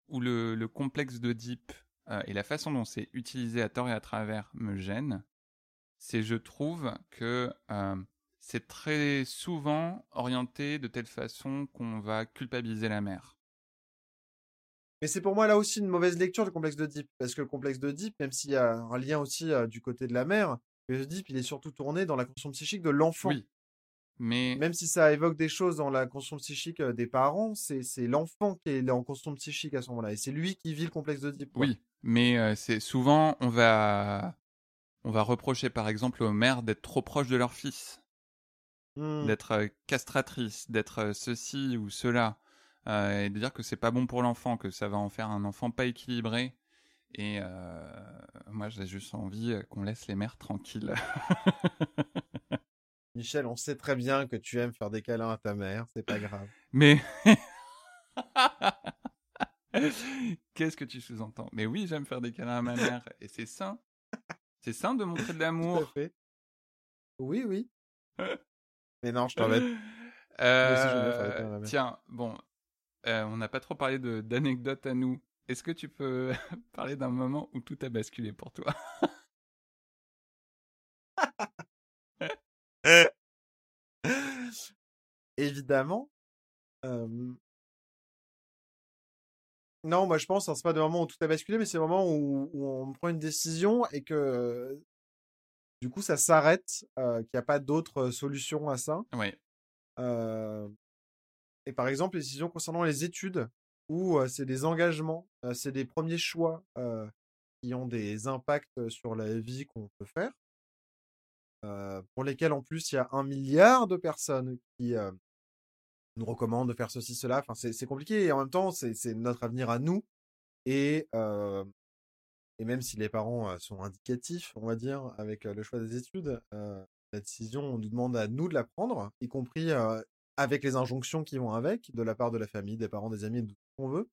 où le, le complexe d'Oedipe euh, et la façon dont c'est utilisé à tort et à travers me gêne. C'est je trouve que euh, c'est très souvent orienté de telle façon qu'on va culpabiliser la mère. Mais c'est pour moi là aussi une mauvaise lecture du complexe d'Oedipe. Parce que le complexe d'Oedipe, même s'il y a un lien aussi euh, du côté de la mère, Oedipe, il est surtout tourné dans la construction psychique de l'enfant. Oui. Mais Même si ça évoque des choses dans la construction psychique euh, des parents, c'est l'enfant qui est en construction psychique à ce moment-là. Et c'est lui qui vit le complexe d'Oedipe. quoi. Oui, mais euh, c'est souvent on va on va reprocher par exemple aux mères d'être trop proches de leur fils, Hmm. d'être castratrices, d'être ceci ou cela, et de dire que c'est pas bon pour l'enfant, que ça va en faire un enfant pas équilibré. Et euh, moi, j'ai juste envie euh, qu'on laisse les mères tranquilles. Michel, on sait très bien que tu aimes faire des câlins à ta mère, c'est pas grave. Mais qu'est-ce que tu sous-entends? Mais oui, j'aime faire des câlins à ma mère, et c'est sain. C'est sain de montrer de l'amour. Oui, oui. Mais non, je t'embête. Euh, tiens, bon, euh, on n'a pas trop parlé d'anecdotes à nous. Est-ce que tu peux parler d'un moment où tout a basculé pour toi? Évidemment. Euh, Non, moi je pense, hein, c'est pas le moment où tout a basculé, mais c'est le moment où, où on prend une décision et que du coup ça s'arrête, euh, qu'il n'y a pas d'autre solution à ça. Oui, Euh, Et par exemple, les décisions concernant les études, où c'est des engagements, c'est des premiers choix qui ont des impacts sur la vie qu'on peut faire, pour lesquels en plus il y a un milliard de personnes qui nous recommandent de faire ceci, cela. Enfin, c'est compliqué et en même temps, c'est notre avenir à nous. Et, et même si les parents sont indicatifs, on va dire, avec le choix des études, la décision, on nous demande à nous de la prendre, y compris avec les injonctions qui vont avec, de la part de la famille, des parents, des amis, de tout ce qu'on veut.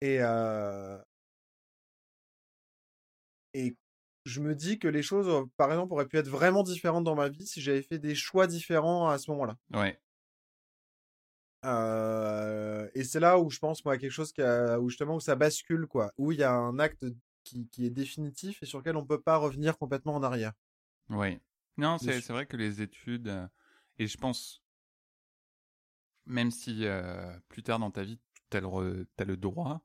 Et, euh, et je me dis que les choses, par exemple, auraient pu être vraiment différentes dans ma vie si j'avais fait des choix différents à ce moment-là. ouais, Euh, et c'est là où je pense, moi, à quelque chose qui a- où justement où ça bascule, quoi. Où il y a un acte qui, qui est définitif et sur lequel on peut pas revenir complètement en arrière. oui. Non, c'est c'est vrai que les études, et je pense, même si euh, plus tard dans ta vie, tu as, le droit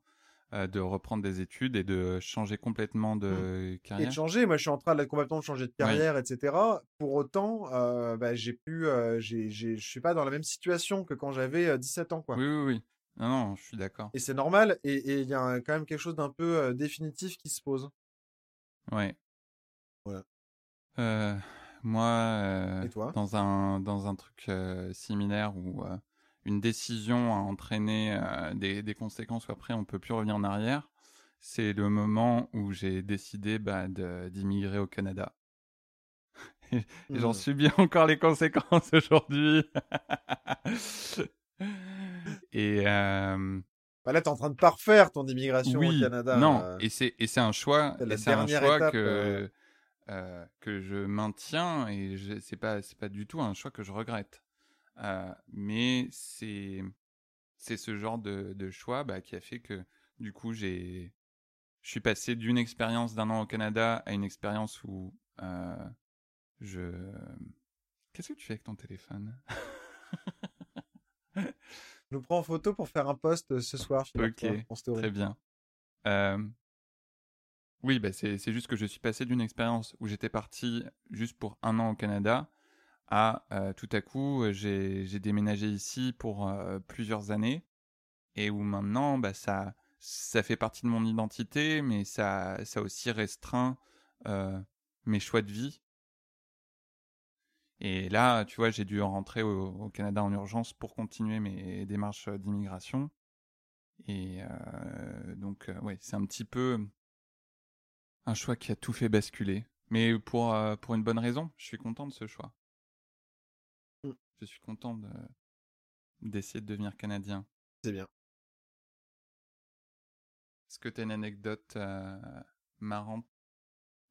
euh, de reprendre des études et de changer complètement de Mmh. Et carrière. de changer, moi je suis en train de complètement changer de carrière, etc. Pour autant, euh, bah, j'ai pu, euh, je suis pas dans la même situation que quand j'avais euh, 17 ans, quoi. Oui, oui, oui. Non, non, je suis d'accord. Et c'est normal, et il y a quand même quelque chose d'un peu définitif qui se pose. Ouais. Voilà. Moi, euh, Et toi? dans un dans un truc euh, similaire où euh, une décision a entraîné des, des conséquences où après on peut plus revenir en arrière. c'est le moment où j'ai décidé bah, d'immigrer au Canada. Et J'en Hmm. subis encore les conséquences aujourd'hui. Et Bah là, t'es en train de parfaire ton immigration oui, au Canada. non, et c'est et c'est un choix, c'est un choix étape, que euh. que je maintiens et je- c'est pas c'est pas du tout un choix que je regrette. Euh, mais c'est c'est ce genre de, de choix bah, qui a fait que du coup j'ai je suis passé d'une expérience d'un an au Canada à une expérience où euh, je qu'est-ce que tu fais avec ton téléphone? Je nous prends en photo pour faire un post ce soir. Ok, en story. Très bien. Euh, Oui, bah c'est juste que je suis passé d'une expérience où j'étais parti juste pour un an au Canada à euh, tout à coup euh, j'ai déménagé ici pour euh, plusieurs années et où maintenant bah, ça fait partie de mon identité mais ça ça aussi restreint mes choix de vie. Et là, tu vois, j'ai dû rentrer au, Canada en urgence pour continuer mes démarches d'immigration. Et donc, ouais, c'est un petit peu un choix qui a tout fait basculer. Mais pour, euh, pour une bonne raison, je suis content de ce choix. Mm. Je suis content de d'essayer de devenir canadien. C'est bien. Est-ce que tu as une anecdote euh, marrante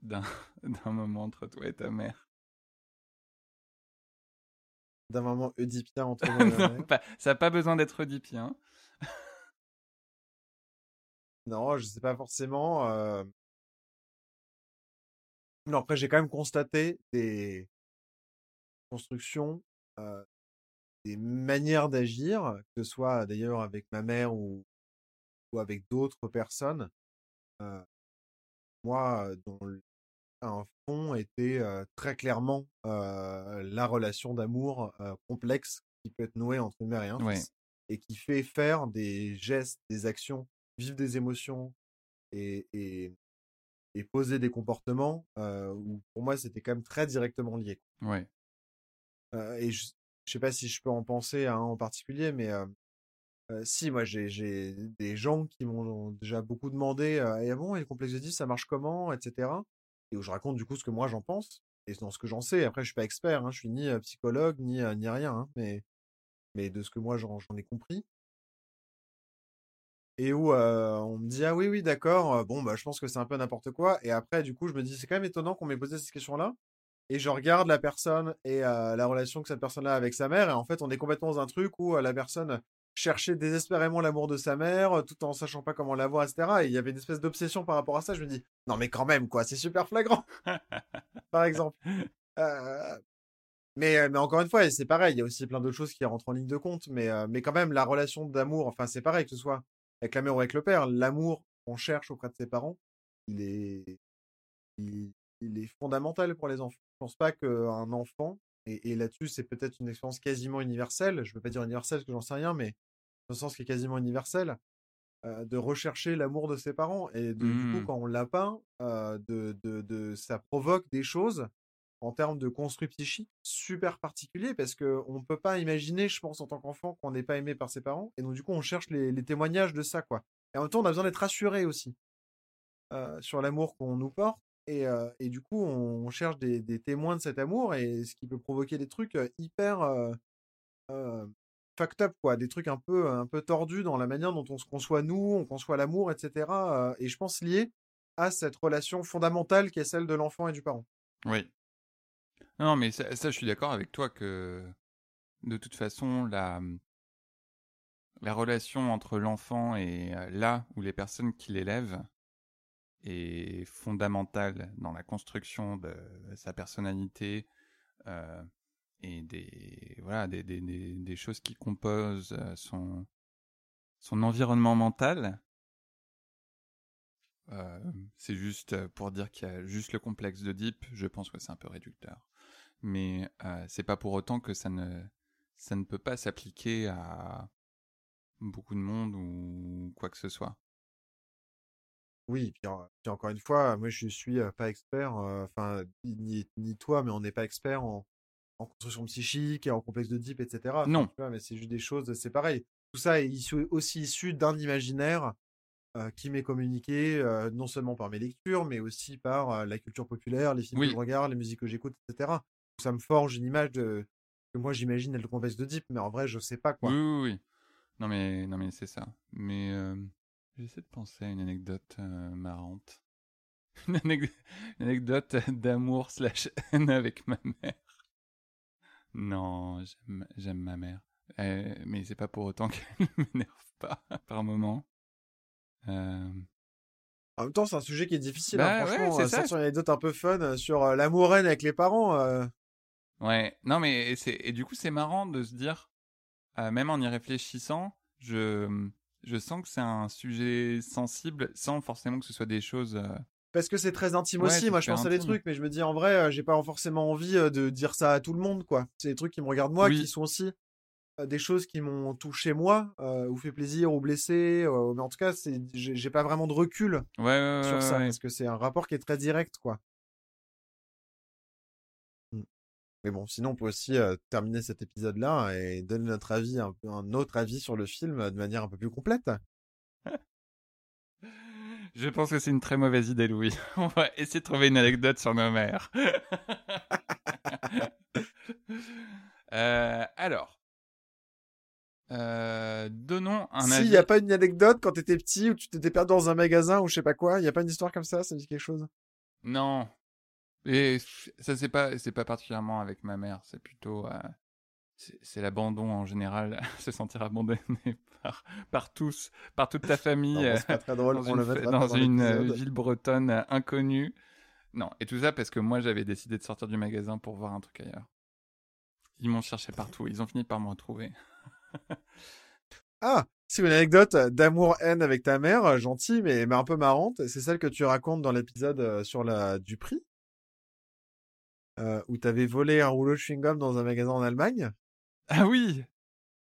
d'un d'un moment entre toi et ta mère? D'un moment oedipien entre moi et Non, mère? pas- ça n'a pas besoin d'être oedipien. Non, je sais pas forcément. euh. Non, après, j'ai quand même constaté des constructions, euh, des manières d'agir, que ce soit d'ailleurs avec ma mère ou, ou avec d'autres personnes. Euh, moi, dont le- un fond était euh, très clairement la relation d'amour complexe qui peut être nouée entre une mère et un Ouais. fils, et qui fait faire des gestes, des actions, vivre des émotions et, et, et poser des comportements euh, où pour moi c'était quand même très directement lié. Ouais. Euh, et je, je sais pas si je peux en penser à un en particulier, mais euh, si, moi j'ai des gens qui m'ont déjà beaucoup demandé euh, Eh, ah bon, et le complexe d'Oedipe, ça marche comment, etc. Et où je raconte du coup ce que moi j'en pense et dans ce que j'en sais. Après, je suis pas expert, hein, je suis ni psychologue ni, ni rien, hein, mais, mais de ce que moi j'en ai compris. Et où euh, on me dit ah oui oui d'accord bon bah je pense que c'est un peu n'importe quoi et après du coup je me dis c'est quand même étonnant qu'on m'ait posé cette question là et je regarde la personne et euh, la relation que cette personne-là a avec sa mère et en fait on est complètement dans un truc où euh, la personne cherchait désespérément l'amour de sa mère tout en sachant pas comment l'avoir etc et il y avait une espèce d'obsession par rapport à ça. Je me dis non mais quand même quoi c'est super flagrant par exemple mais, mais encore une fois, c'est pareil, il y a aussi plein d'autres choses qui rentrent en ligne de compte, mais, mais quand même, la relation d'amour, enfin, c'est pareil, que ce soit avec la mère ou avec le père, l'amour qu'on cherche auprès de ses parents, il est, il, il est fondamental pour les enfants. Je pense pas qu'un enfant, et, et là-dessus, c'est peut-être une expérience quasiment universelle, je veux pas dire universelle parce que j'en sais rien, mais dans le sens qui est quasiment universel, euh, de rechercher l'amour de ses parents. Et de, du coup, Mm. quand on l'a pas, euh, de, de, de, ça provoque des choses en termes de construit psychique super particulier parce que on peut pas imaginer, je pense, en tant qu'enfant, qu'on n'est pas aimé par ses parents. Et donc, du coup, on cherche les, témoignages de ça, quoi. Et en même temps, on a besoin d'être rassuré aussi sur l'amour qu'on nous porte. Et, et du coup, on, cherche des, témoins de cet amour et ce qui peut provoquer des trucs hyper euh, fucked up, quoi. Des trucs un peu, un peu tordus dans la manière dont on se conçoit nous, on conçoit l'amour, etc. et je pense lié à cette relation fondamentale qui est celle de l'enfant et du parent. Oui. Non, mais ça, je suis d'accord avec toi que de toute façon, la, la relation entre l'enfant et euh, là où les personnes qui l'élèvent est fondamentale dans la construction de sa personnalité euh, et des, voilà, des, des, des, choses qui composent euh, son, son environnement mental. C'est juste pour dire qu'il y a juste le complexe de Deep, je pense que c'est un peu réducteur. Mais euh, c'est pas pour autant que ça ne, ça ne peut pas s'appliquer à beaucoup de monde ou quoi que ce soit. Oui, puis, en- puis encore une fois, moi je suis pas expert, euh, enfin ni, ni toi, mais on n'est pas expert en, en construction psychique et en complexe de Deep, etc. Non. tu vois, mais c'est juste des choses, c'est pareil. Tout ça est issu- aussi issu d'un imaginaire euh, qui m'est communiqué euh, non seulement par mes lectures, mais aussi par euh, la culture populaire, les films Oui. que je regarde, les musiques que j'écoute, etc. Ça me forge une image de que moi j'imagine être le contexte de Deep, mais en vrai je sais pas quoi. Oui, oui, oui. Non, mais, non, mais c'est ça. Mais euh, j'essaie de penser à une anecdote euh, marrante. Une, anec- une anecdote d'amour slash haine avec ma mère. Non, j'aime- ma mère. Euh, mais c'est pas pour autant qu'elle m'énerve pas par moment. Euh, En même temps, c'est un sujet qui est difficile. Bah hein, ouais, franchement, c'est euh, ça. sortir une anecdote un peu fun euh, sur euh, l'amour haine avec les parents. Ouais, non mais c'est et du coup c'est marrant de se dire, euh, même en y réfléchissant, je je sens que c'est un sujet sensible sans forcément que ce soit des choses. euh, Parce que c'est très intime Ouais, aussi. Moi, je pense à des trucs, mais je me dis en vrai, euh, j'ai pas forcément envie de dire ça à tout le monde, quoi. C'est des trucs qui me regardent moi, Oui. qui sont aussi des choses qui m'ont touché moi, ou fait plaisir, ou blessé. mais en tout cas, c'est, j'ai pas vraiment de recul Ouais, ouais, sur ça, parce que c'est un rapport qui est très direct, quoi. Mais bon, sinon, on peut aussi euh, terminer cet épisode-là et donner notre avis, un, autre avis sur le film euh, de manière un peu plus complète. Je pense que c'est une très mauvaise idée, Louis. On va essayer de trouver une anecdote sur nos mères. Euh, alors, euh, donnons un S'il avis. n'y a pas une anecdote quand t'étais petit ou tu t'étais perdu dans un magasin ou je sais pas quoi, il n'y a pas une histoire comme ça, ça dit quelque chose? Non. Et ça, c'est pas, c'est pas particulièrement avec ma mère. C'est plutôt, euh, c'est l'abandon en général, se sentir abandonné par, par tous, par toute ta famille. Non, euh, pas très drôle, dans on le une, mettra dans dans une euh, ville bretonne euh, inconnue. Non, et tout ça parce que moi j'avais décidé de sortir du magasin pour voir un truc ailleurs. Ils m'ont cherché partout, ils ont fini par me retrouver. Ah, c'est une anecdote d'amour-haine avec ta mère, euh, gentille mais, mais un peu marrante. C'est celle que tu racontes dans l'épisode euh, sur la du prix, euh, où t'avais volé un rouleau de chewing-gum dans un magasin en Allemagne, Ah oui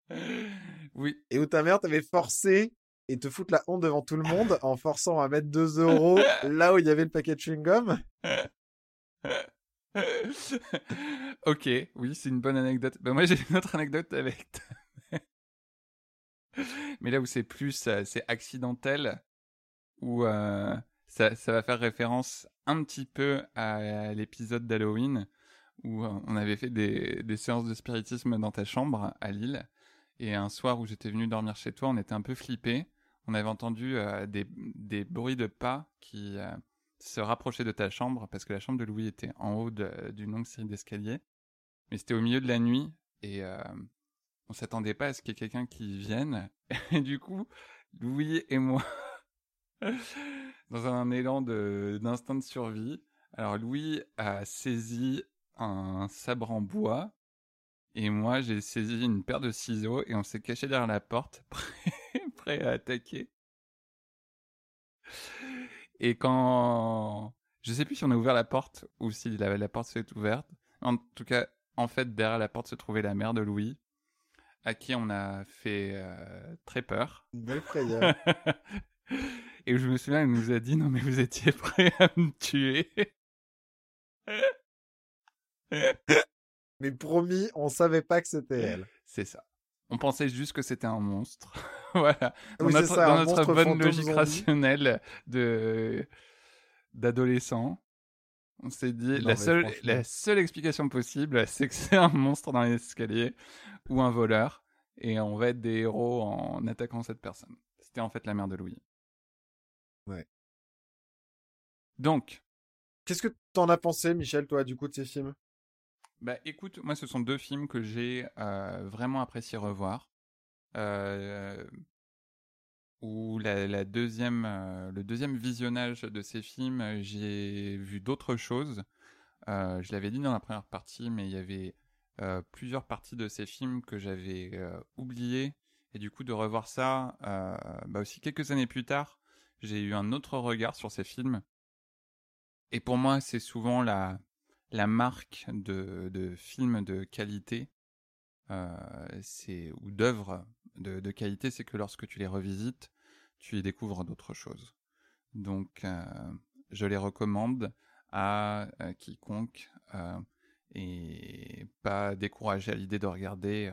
Oui, et où ta mère t'avait forcé et te foutre la honte devant tout le monde en forçant à mettre 2 euros là où il y avait le paquet de chewing-gum? ok, oui, c'est une bonne anecdote. Ben moi, j'ai une autre anecdote avec. Mais là où c'est plus, euh, c'est accidentel, où euh, ça, va faire référence un petit peu à l'épisode d'Halloween, où euh, on avait fait des, séances de spiritisme dans ta chambre à Lille. Et un soir où j'étais venu dormir chez toi, on était un peu flippés. On avait entendu euh, des, bruits de pas qui euh, se rapprochaient de ta chambre, parce que la chambre de Louis était en haut d'une longue série d'escaliers. Mais c'était au milieu de la nuit, et euh, on s'attendait pas à ce qu'il y ait quelqu'un qui vienne. Et du coup, Louis et moi, dans un élan de- d'instinct de, survie, alors Louis a saisi un sabre en bois, et moi j'ai saisi une paire de ciseaux, et on s'est caché derrière la porte, prêt, prêt à attaquer. Et quand... Je sais plus si on a ouvert la porte, ou si la, la porte s'est ouverte. En tout cas, en fait, derrière la porte se trouvait la mère de Louis, à qui on a fait euh, très peur. Une belle frayeur. Et je me souviens, elle nous a dit non mais vous étiez prêts à me tuer. mais promis, on savait pas que c'était elle. C'est ça. On pensait juste que c'était un monstre. voilà. Dans Oui, notre, ça, dans un notre monstre bonne logique zombie. rationnelle de d'adolescent, on s'est dit Non, la seule franchement. la seule explication possible, c'est que c'est un monstre dans les escaliers ou un voleur et on va être des héros en attaquant cette personne. C'était en fait la mère de Louis. Ouais. Donc, Qu'est-ce que t'en as pensé, Michel, toi, du coup, de ces films? Bah écoute, moi ce sont deux films que j'ai euh, vraiment apprécié revoir. Euh, où la, la deuxième, euh, le deuxième visionnage de ces films, euh, j'ai vu d'autres choses. Euh, je l'avais dit dans la première partie, mais il y avait euh, plusieurs parties de ces films que j'avais oubliées. Et du coup, de revoir ça, bah aussi quelques années plus tard, j'ai eu un autre regard sur ces films. Et pour moi, c'est souvent la, la marque de, de films de qualité euh, ou d'œuvres de, de qualité, c'est que lorsque tu les revisites, tu y découvres d'autres choses. Donc, euh, je les recommande à euh, quiconque euh, et pas découragé à l'idée de regarder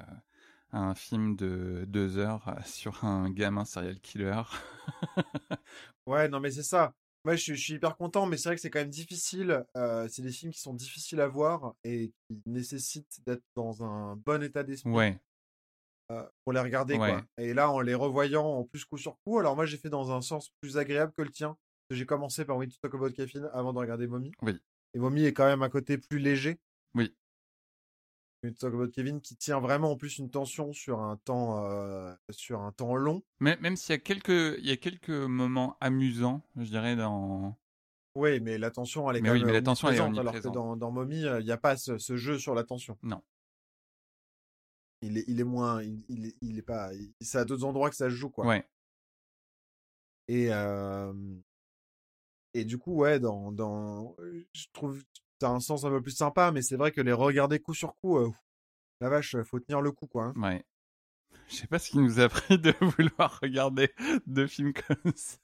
un film de deux heures sur un gamin serial killer. Ouais, non, mais c'est ça. Moi, je suis, je suis hyper content, mais c'est vrai que c'est quand même difficile. euh, c'est des films qui sont difficiles à voir et qui nécessitent d'être dans un bon état d'esprit ouais, euh, pour les regarder, Ouais. quoi. Et là, en les revoyant en plus coup sur coup, alors moi, j'ai fait dans un sens plus agréable que le tien. J'ai commencé par We Talk About Caffeine avant de regarder Mommy. Oui. Et Mommy est quand même un côté plus léger. Oui. Kevin qui tient vraiment en plus une tension sur un temps, euh, sur un temps long. Mais, même s'il y a quelques, il y a quelques moments amusants, je dirais dans. Oui, mais la tension, elle est Mais quand oui, même mais la tension, elle est alors que dans, dans Mommy, euh, il n'y a pas ce, ce jeu sur la tension. Non. Il est, il est moins, il, il est, il est pas, c'est à d'autres endroits que ça se joue, quoi. Ouais. Et, euh, et du coup, ouais, dans, dans, je trouve a un sens un peu plus sympa, mais c'est vrai que les regarder coup sur coup, euh, la vache, faut tenir le coup, quoi. hein. Ouais. Je sais pas ce qui nous a pris de vouloir regarder deux films comme ça.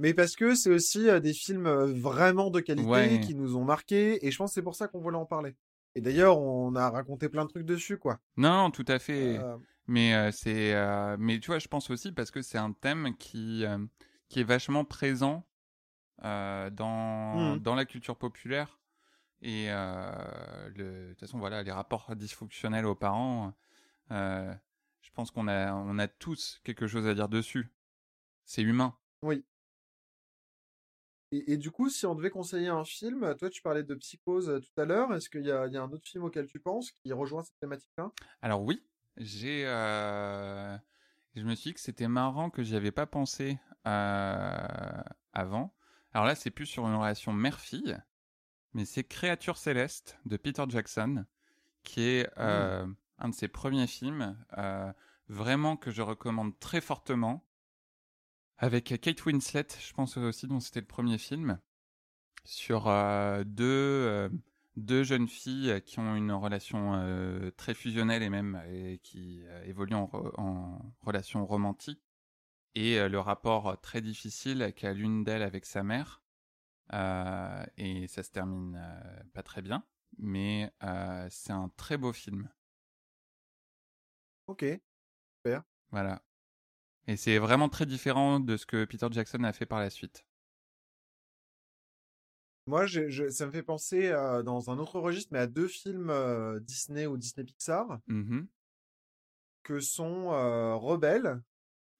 Mais parce que c'est aussi des films vraiment de qualité Ouais. qui nous ont marqués, et je pense que c'est pour ça qu'on voulait en parler. Et d'ailleurs, on a raconté plein de trucs dessus, quoi. Non, tout à fait. Euh, Mais euh, c'est, euh, mais tu vois, je pense aussi parce que c'est un thème qui qui est vachement présent dans Mhm. dans la culture populaire et euh, le, de toute façon voilà les rapports dysfonctionnels aux parents. euh, je pense qu'on a on a tous quelque chose à dire dessus. C'est humain. Oui. Et, et du coup, si on devait conseiller un film, toi tu parlais de Psychose euh, tout à l'heure, est-ce qu'il y y a un autre film auquel tu penses qui rejoint cette thématique-là? Alors oui, j'ai, euh, je me suis dit que c'était marrant que j'y avais pas pensé euh, avant. Alors là, c'est plus sur une relation mère-fille, mais c'est Créature céleste de Peter Jackson, qui est euh, un de ses premiers films, euh, vraiment que je recommande très fortement, avec Kate Winslet, je pense aussi dont c'était le premier film, sur euh, deux deux jeunes filles qui ont une relation très fusionnelle et même et qui évoluent en, re- en relation romantique. Et le rapport très difficile qu'a l'une d'elles avec sa mère Euh, et ça se termine euh, pas très bien mais euh, c'est un très beau film Ok. voilà et c'est vraiment très différent de ce que Peter Jackson a fait par la suite Moi, je- ça me fait penser dans un autre registre, mais à deux films Disney ou Disney Pixar, Mhm. que sont Rebelle.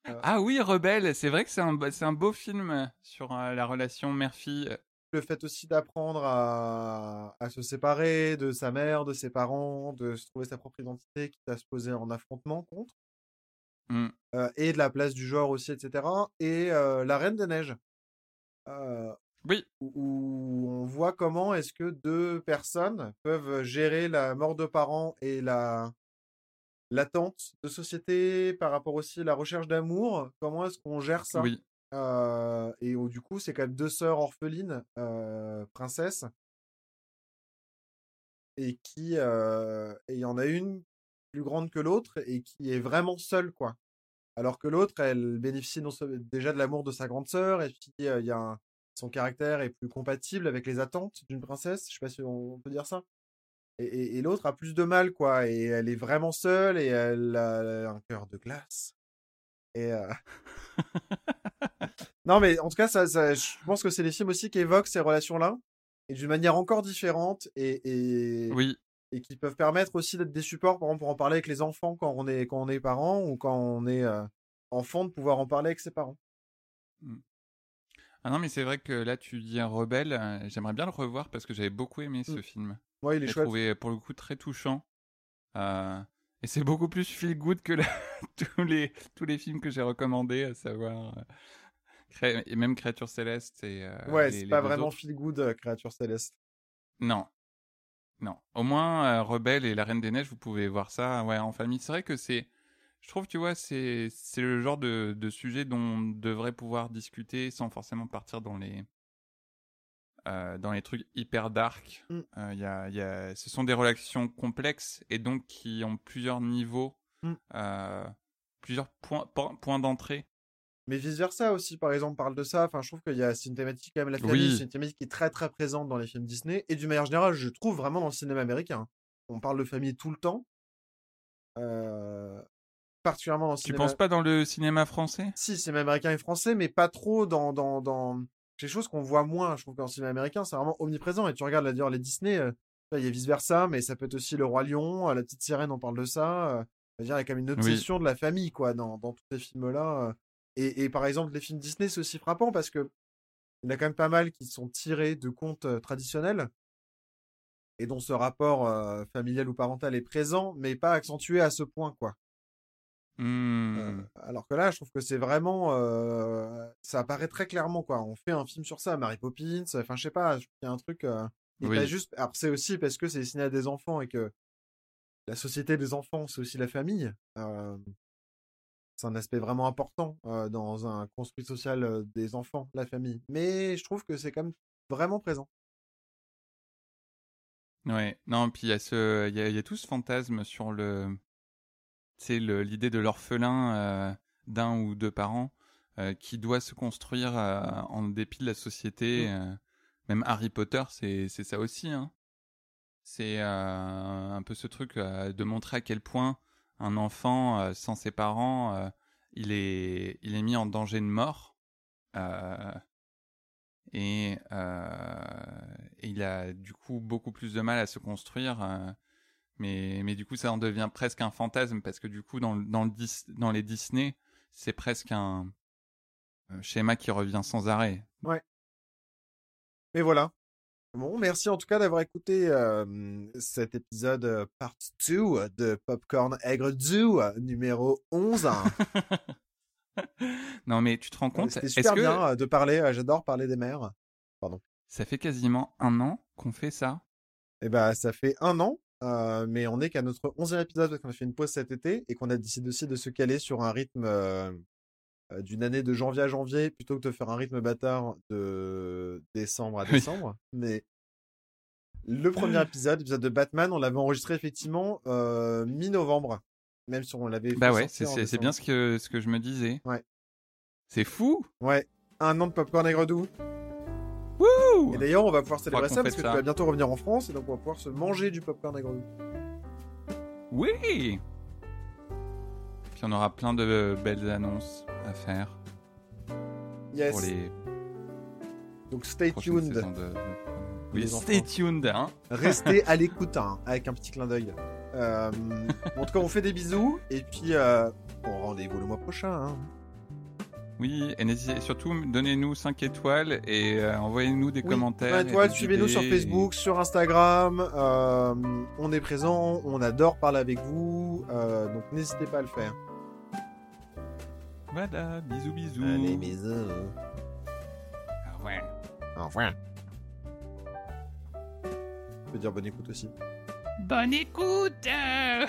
Ah oui Rebelle c'est vrai que c'est un un beau film sur euh, la relation mère-fille Le fait aussi d'apprendre à, à se séparer de sa mère, de ses parents, de se trouver sa propre identité, quitte à se poser en affrontement contre. Mm. euh, et de la place du genre aussi, etc. Et euh, La Reine des Neiges. Euh, oui où, où on voit comment est-ce que deux personnes peuvent gérer la mort de parents et la l'attente de société par rapport aussi à la recherche d'amour. Comment est-ce qu'on gère ça? Oui Euh, Et où, du coup, c'est quand même deux sœurs orphelines, euh, princesses, et qui euh, et il y en a une plus grande que l'autre et qui est vraiment seule, quoi. Alors que l'autre, elle bénéficie non déjà de l'amour de sa grande sœur, et puis il y a un- son caractère est plus compatible avec les attentes d'une princesse. Je sais pas si on peut dire ça. Et, et- et l'autre a plus de mal, quoi. Et elle est vraiment seule et elle a un cœur de glace. Et euh, non, mais en tout cas, ça, ça- je pense que c'est les films aussi qui évoquent ces relations-là et d'une manière encore différente et, et, oui et qui peuvent permettre aussi d'être des supports, par exemple, pour en parler avec les enfants quand on est, quand on est parent ou quand on est euh, enfant, de pouvoir en parler avec ses parents. Ah non, mais c'est vrai que là, tu dis un rebelle. J'aimerais bien le revoir parce que j'avais beaucoup aimé ce Mm. film. Moi, il est chouette. trouvé pour le coup très touchant. Euh, et c'est beaucoup plus feel good que la- tous, les, tous les films que j'ai recommandés, à savoir. euh, et même Créature Céleste. Et, euh, Ouais, c'est pas vraiment autres. feel good, créature céleste. Non. Non. Au moins, Rebelle et La Reine des Neiges, vous pouvez voir ça ouais, en famille. C'est vrai que c'est. Je trouve, tu vois, c'est c'est le genre de, de sujet dont on devrait pouvoir discuter sans forcément partir dans les. Euh, dans les trucs hyper dark. Mm. Euh, y a, y a, ce sont des relations complexes et donc qui ont plusieurs niveaux, Mm. euh, plusieurs points, po- points d'entrée. Mais vice versa aussi, par exemple, parle de ça. Enfin, je trouve qu'il y a, c'est une thématique quand même, la famille, Oui. c'est une thématique qui est très très présente dans les films Disney et d'une manière générale, je trouve vraiment dans le cinéma américain. On parle de famille tout le temps. particulièrement dans le Tu cinéma. penses pas dans le cinéma français? Si, cinéma américain et français, mais pas trop dans dans dans quelque chose qu'on voit moins. Je trouve qu'en cinéma américain, c'est vraiment omniprésent. Et tu regardes d'ailleurs les Disney, euh, il y a vice versa, mais ça peut être aussi le roi lion, euh, la petite sirène, on parle de ça. euh, il y a quand même une Oui. obsession de la famille, quoi, dans, dans tous ces films-là. Et, et par exemple, les films Disney, c'est aussi frappant parce que il y en a quand même pas mal qui sont tirés de contes traditionnels et dont ce rapport familial ou parental est présent, mais pas accentué à ce point, quoi. Hmm. Euh, alors que là, je trouve que c'est vraiment, euh, ça apparaît très clairement, quoi. On fait un film sur ça, Mary Poppins. Enfin, je sais pas, qu'il y a un truc. euh, Oui. pas juste. Alors, c'est aussi parce que c'est destiné à des enfants et que la société des enfants, c'est aussi la famille. C'est un aspect vraiment important dans un construit social des enfants, la famille. Mais je trouve que c'est quand même vraiment présent. Ouais, non, puis il y a ce, il il y a tout ce fantasme sur le, c'est l'idée de l'orphelin euh, d'un ou deux parents euh, qui doit se construire euh, en dépit de la société. euh. même Harry Potter, c'est ça aussi. Hein. C'est un peu ce truc de montrer à quel point un enfant sans ses parents, il est il est mis en danger de mort. Euh, et, euh, et il a du coup beaucoup plus de mal à se construire. Mais, mais du coup, ça en devient presque un fantasme parce que du coup, dans, dans, le Dis- dans les Disney, c'est presque un euh, schéma qui revient sans arrêt. Mais voilà. Bon, merci en tout cas d'avoir écouté euh, cet épisode euh, part 2 de Popcorn Aigre 2, euh, numéro 11. non, mais tu te rends compte C'était super bien de parler, j'adore parler des mères. ça fait quasiment un an qu'on fait ça Et bah, ça fait un an, euh, mais on est qu'à notre 11e épisode parce qu'on a fait une pause cet été et qu'on a décidé aussi de se caler sur un rythme euh, d'une année de janvier à janvier plutôt que de faire un rythme bâtard de décembre à Oui. décembre. Mais le premier épisode, l'épisode de Batman, on l'avait enregistré effectivement euh, mi-novembre, même si on l'avait Bah ouais, c'est en c'est- c'est bien ce que, ce que je me disais. Ouais. C'est fou Ouais, un an de Popcorn Aigre Doux. Et d'ailleurs, on va pouvoir célébrer ça parce que ça. tu vas bientôt revenir en France et donc on va pouvoir se manger du popcorn aigre doux. Oui Puis on aura plein de belles annonces à faire Yes. pour les Donc stay tuned. de... Oui, Les stay enfants. tuned, hein Restez à l'écoute, hein, avec un petit clin d'œil. Euh, en tout cas, on fait des bisous et puis euh, bon, rendez-vous le mois prochain. hein. Oui, et n'hésitez surtout, donnez-nous 5 étoiles et euh, envoyez-nous des Oui, commentaires. plein et d'étoiles, des suivez-nous sur Facebook, sur Instagram. euh, on est présent, on adore parler avec vous, euh, donc n'hésitez pas à le faire. Voilà, bisous, bisous. Allez, bisous. Au revoir. Je peux dire bonne écoute aussi. Bonne écoute euh.